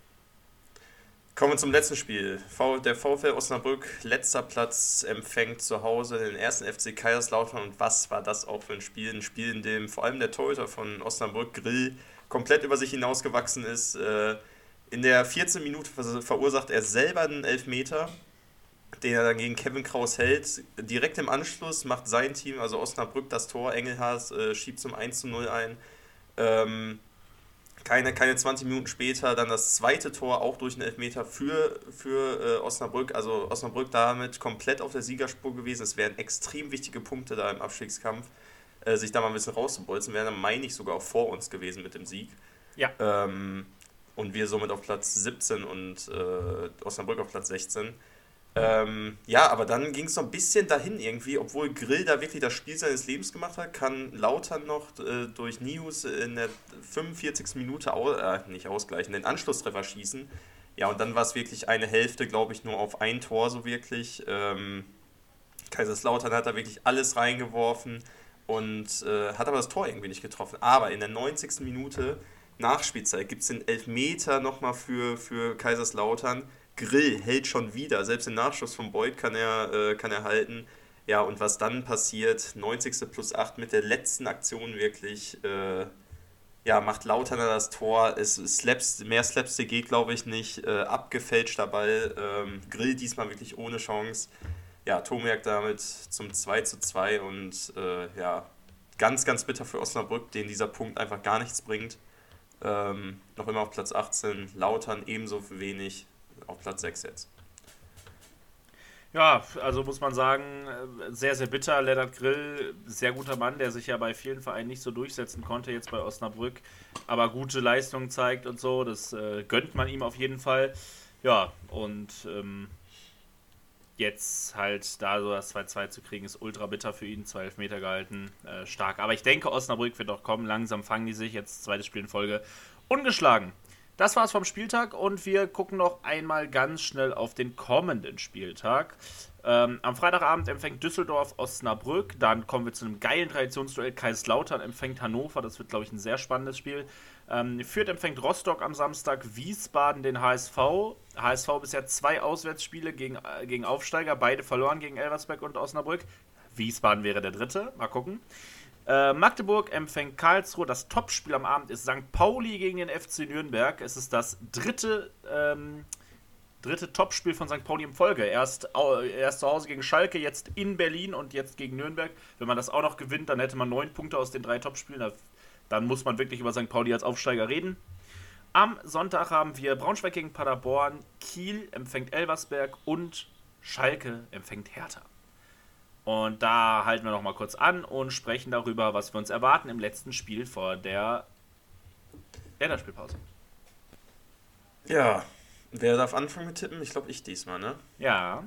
Kommen wir zum letzten Spiel. Der VfL Osnabrück, letzter Platz, empfängt zu Hause den ersten FC Kaiserslautern. Und was war das auch für ein Spiel? Ein Spiel, in dem vor allem der Torhüter von Osnabrück, Grill, komplett über sich hinausgewachsen ist. Äh, in der 14 Minute verursacht er selber einen Elfmeter, den er dann gegen Kevin Kraus hält. Direkt im Anschluss macht sein Team, also Osnabrück, das Tor. Engelhardt äh, schiebt zum 1 zu 0 ein. Ähm, keine, keine 20 Minuten später dann das zweite Tor auch durch einen Elfmeter für, für äh, Osnabrück. Also Osnabrück damit komplett auf der Siegerspur gewesen. Es wären extrem wichtige Punkte da im Abstiegskampf, äh, sich da mal ein bisschen rauszubolzen. Wären dann, meine ich, sogar auch vor uns gewesen mit dem Sieg. Ja. Ähm, und wir somit auf Platz 17 und äh, Osnabrück auf Platz 16. Ähm, ja, aber dann ging es noch ein bisschen dahin irgendwie, obwohl Grill da wirklich das Spiel seines Lebens gemacht hat, kann Lautern noch äh, durch Nius in der 45. Minute au äh, nicht ausgleichen, den Anschlusstreffer schießen. Ja, und dann war es wirklich eine Hälfte, glaube ich, nur auf ein Tor so wirklich. Ähm, Kaiserslautern hat da wirklich alles reingeworfen und äh, hat aber das Tor irgendwie nicht getroffen. Aber in der 90. Minute Nachspielzeit gibt es den Elfmeter nochmal für, für Kaiserslautern. Grill hält schon wieder, selbst den Nachschuss von Beuth kann er, äh, kann er halten. Ja, und was dann passiert, 90. plus 8 mit der letzten Aktion wirklich, äh, ja, macht Lauterner das Tor. Es slaps, mehr Slapstick geht, glaube ich, nicht. Äh, abgefälschter Ball. Ähm, Grill diesmal wirklich ohne Chance. Ja, Tomiak damit zum 2 zu 2 und äh, ja, ganz, ganz bitter für Osnabrück, den dieser Punkt einfach gar nichts bringt. Ähm, noch immer auf Platz 18. Lautern ebenso wenig auf Platz 6 jetzt. Ja, also muss man sagen, äh, sehr, sehr bitter. Lennart Grill, sehr guter Mann, der sich ja bei vielen Vereinen nicht so durchsetzen konnte, jetzt bei Osnabrück, aber gute Leistungen zeigt und so. Das äh, gönnt man ihm auf jeden Fall. Ja, und ähm, jetzt halt da so das 2-2 zu kriegen, ist ultra bitter für ihn. 12 Meter gehalten, äh, stark. Aber ich denke, Osnabrück wird doch kommen. Langsam fangen die sich. Jetzt zweites Spiel in Folge. Ungeschlagen. Das war's vom Spieltag und wir gucken noch einmal ganz schnell auf den kommenden Spieltag. Ähm, am Freitagabend empfängt Düsseldorf Osnabrück. Dann kommen wir zu einem geilen Traditionsduell. Kaiserslautern empfängt Hannover. Das wird, glaube ich, ein sehr spannendes Spiel. Ähm, Fürth empfängt Rostock am Samstag. Wiesbaden den HSV. HSV bisher zwei Auswärtsspiele gegen, äh, gegen Aufsteiger. Beide verloren gegen Elversberg und Osnabrück. Wiesbaden wäre der dritte. Mal gucken. Äh, Magdeburg empfängt Karlsruhe. Das Topspiel am Abend ist St. Pauli gegen den FC Nürnberg. Es ist das dritte ähm, dritte Topspiel von St. Pauli in Folge. Erst, erst zu Hause gegen Schalke, jetzt in Berlin und jetzt gegen Nürnberg. Wenn man das auch noch gewinnt, dann hätte man neun Punkte aus den drei Topspielen. Dann muss man wirklich über St. Pauli als Aufsteiger reden. Am Sonntag haben wir Braunschweig gegen Paderborn, Kiel empfängt Elversberg und Schalke empfängt Hertha. Und da halten wir noch mal kurz an und sprechen darüber, was wir uns erwarten im letzten Spiel vor der Länderspielpause. Ja, Wer darf anfangen mit tippen? Ich glaube, ich diesmal, ne? Ja.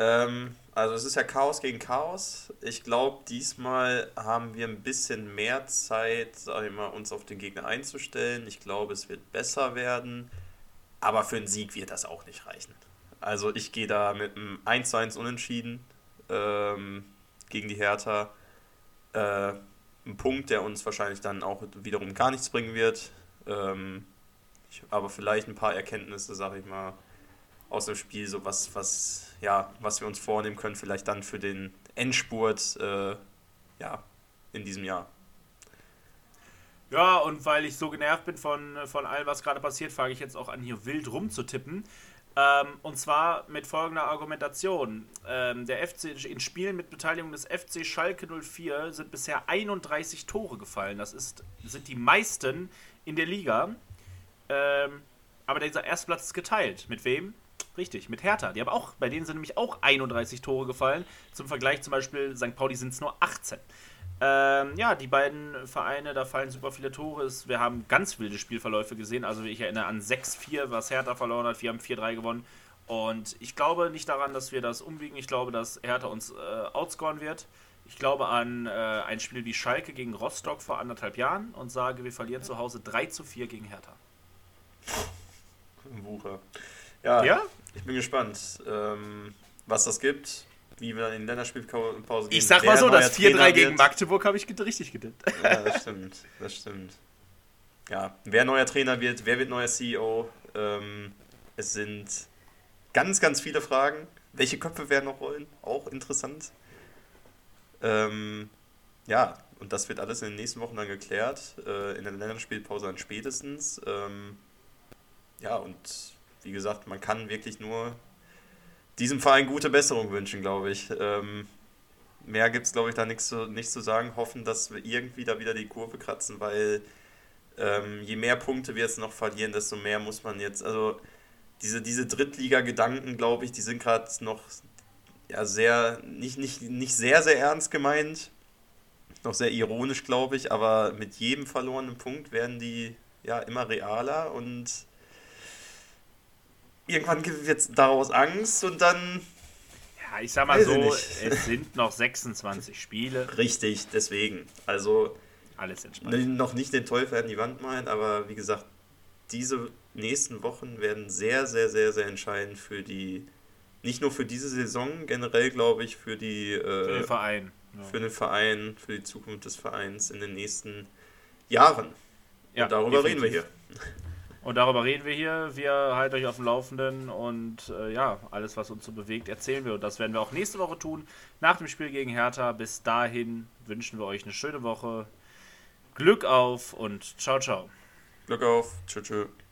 Ähm, also es ist ja Chaos gegen Chaos. Ich glaube, diesmal haben wir ein bisschen mehr Zeit, sag ich mal, uns auf den Gegner einzustellen. Ich glaube, es wird besser werden. Aber für einen Sieg wird das auch nicht reichen. Also ich gehe da mit einem 1 zu 1 Unentschieden ähm, gegen die Hertha. Äh, ein Punkt, der uns wahrscheinlich dann auch wiederum gar nichts bringen wird. Ähm, aber vielleicht ein paar Erkenntnisse, sag ich mal, aus dem Spiel, so was, was, ja, was wir uns vornehmen können, vielleicht dann für den Endspurt, äh, ja, in diesem Jahr. Ja, und weil ich so genervt bin von, von allem, was gerade passiert, fange ich jetzt auch an, hier wild rumzutippen. Ähm, und zwar mit folgender Argumentation. Ähm, der FC, in Spielen mit Beteiligung des FC Schalke 04 sind bisher 31 Tore gefallen. Das ist, sind die meisten in der Liga. Ähm, aber dieser Erstplatz ist geteilt. Mit wem? Richtig, mit Hertha. Die haben auch, bei denen sind nämlich auch 31 Tore gefallen. Zum Vergleich zum Beispiel St. Pauli sind es nur 18. Ähm, ja, die beiden Vereine, da fallen super viele Tore. Wir haben ganz wilde Spielverläufe gesehen. Also ich erinnere an 6-4, was Hertha verloren hat. Wir haben 4-3 gewonnen. Und ich glaube nicht daran, dass wir das umwiegen. Ich glaube, dass Hertha uns äh, outscoren wird. Ich glaube an äh, ein Spiel wie Schalke gegen Rostock vor anderthalb Jahren und sage, wir verlieren zu Hause 3 zu 4 gegen Hertha. Wucher. Ja, ja, ich bin gespannt, ähm, was das gibt wie wir in den Länderspielpause gehen. Ich sag mal so, das 4-3 gegen Magdeburg habe ich richtig getippt. Ja, das stimmt. Das stimmt. Ja, wer neuer Trainer wird, wer wird neuer CEO? Ähm, es sind ganz, ganz viele Fragen. Welche Köpfe werden noch rollen? Auch interessant. Ähm, ja, und das wird alles in den nächsten Wochen dann geklärt. Äh, in der Länderspielpause dann spätestens. Ähm, ja, und wie gesagt, man kann wirklich nur diesem Verein gute Besserung wünschen, glaube ich. Ähm, mehr gibt es, glaube ich, da nichts zu, nichts zu sagen. Hoffen, dass wir irgendwie da wieder die Kurve kratzen, weil ähm, je mehr Punkte wir jetzt noch verlieren, desto mehr muss man jetzt, also diese, diese Drittliga-Gedanken, glaube ich, die sind gerade noch ja, sehr, nicht, nicht, nicht sehr, sehr ernst gemeint, noch sehr ironisch, glaube ich, aber mit jedem verlorenen Punkt werden die ja immer realer und irgendwann wird daraus Angst und dann. Ja, ich sag mal so, es sind noch 26 Spiele. Richtig, deswegen. Also. Alles entspannt. Noch nicht den Teufel an die Wand malen, aber wie gesagt, diese nächsten Wochen werden sehr, sehr, sehr, sehr entscheidend für die. Nicht nur für diese Saison, generell glaube ich, für die. Äh, für den Verein. Ja. Für den Verein, für die Zukunft des Vereins in den nächsten Jahren. Ja, und darüber definitiv. reden wir hier. Und darüber reden wir hier. Wir halten euch auf dem Laufenden und äh, ja, alles, was uns so bewegt, erzählen wir. Und das werden wir auch nächste Woche tun, nach dem Spiel gegen Hertha. Bis dahin wünschen wir euch eine schöne Woche. Glück auf und ciao, ciao. Glück auf. Tschüss, tschüss.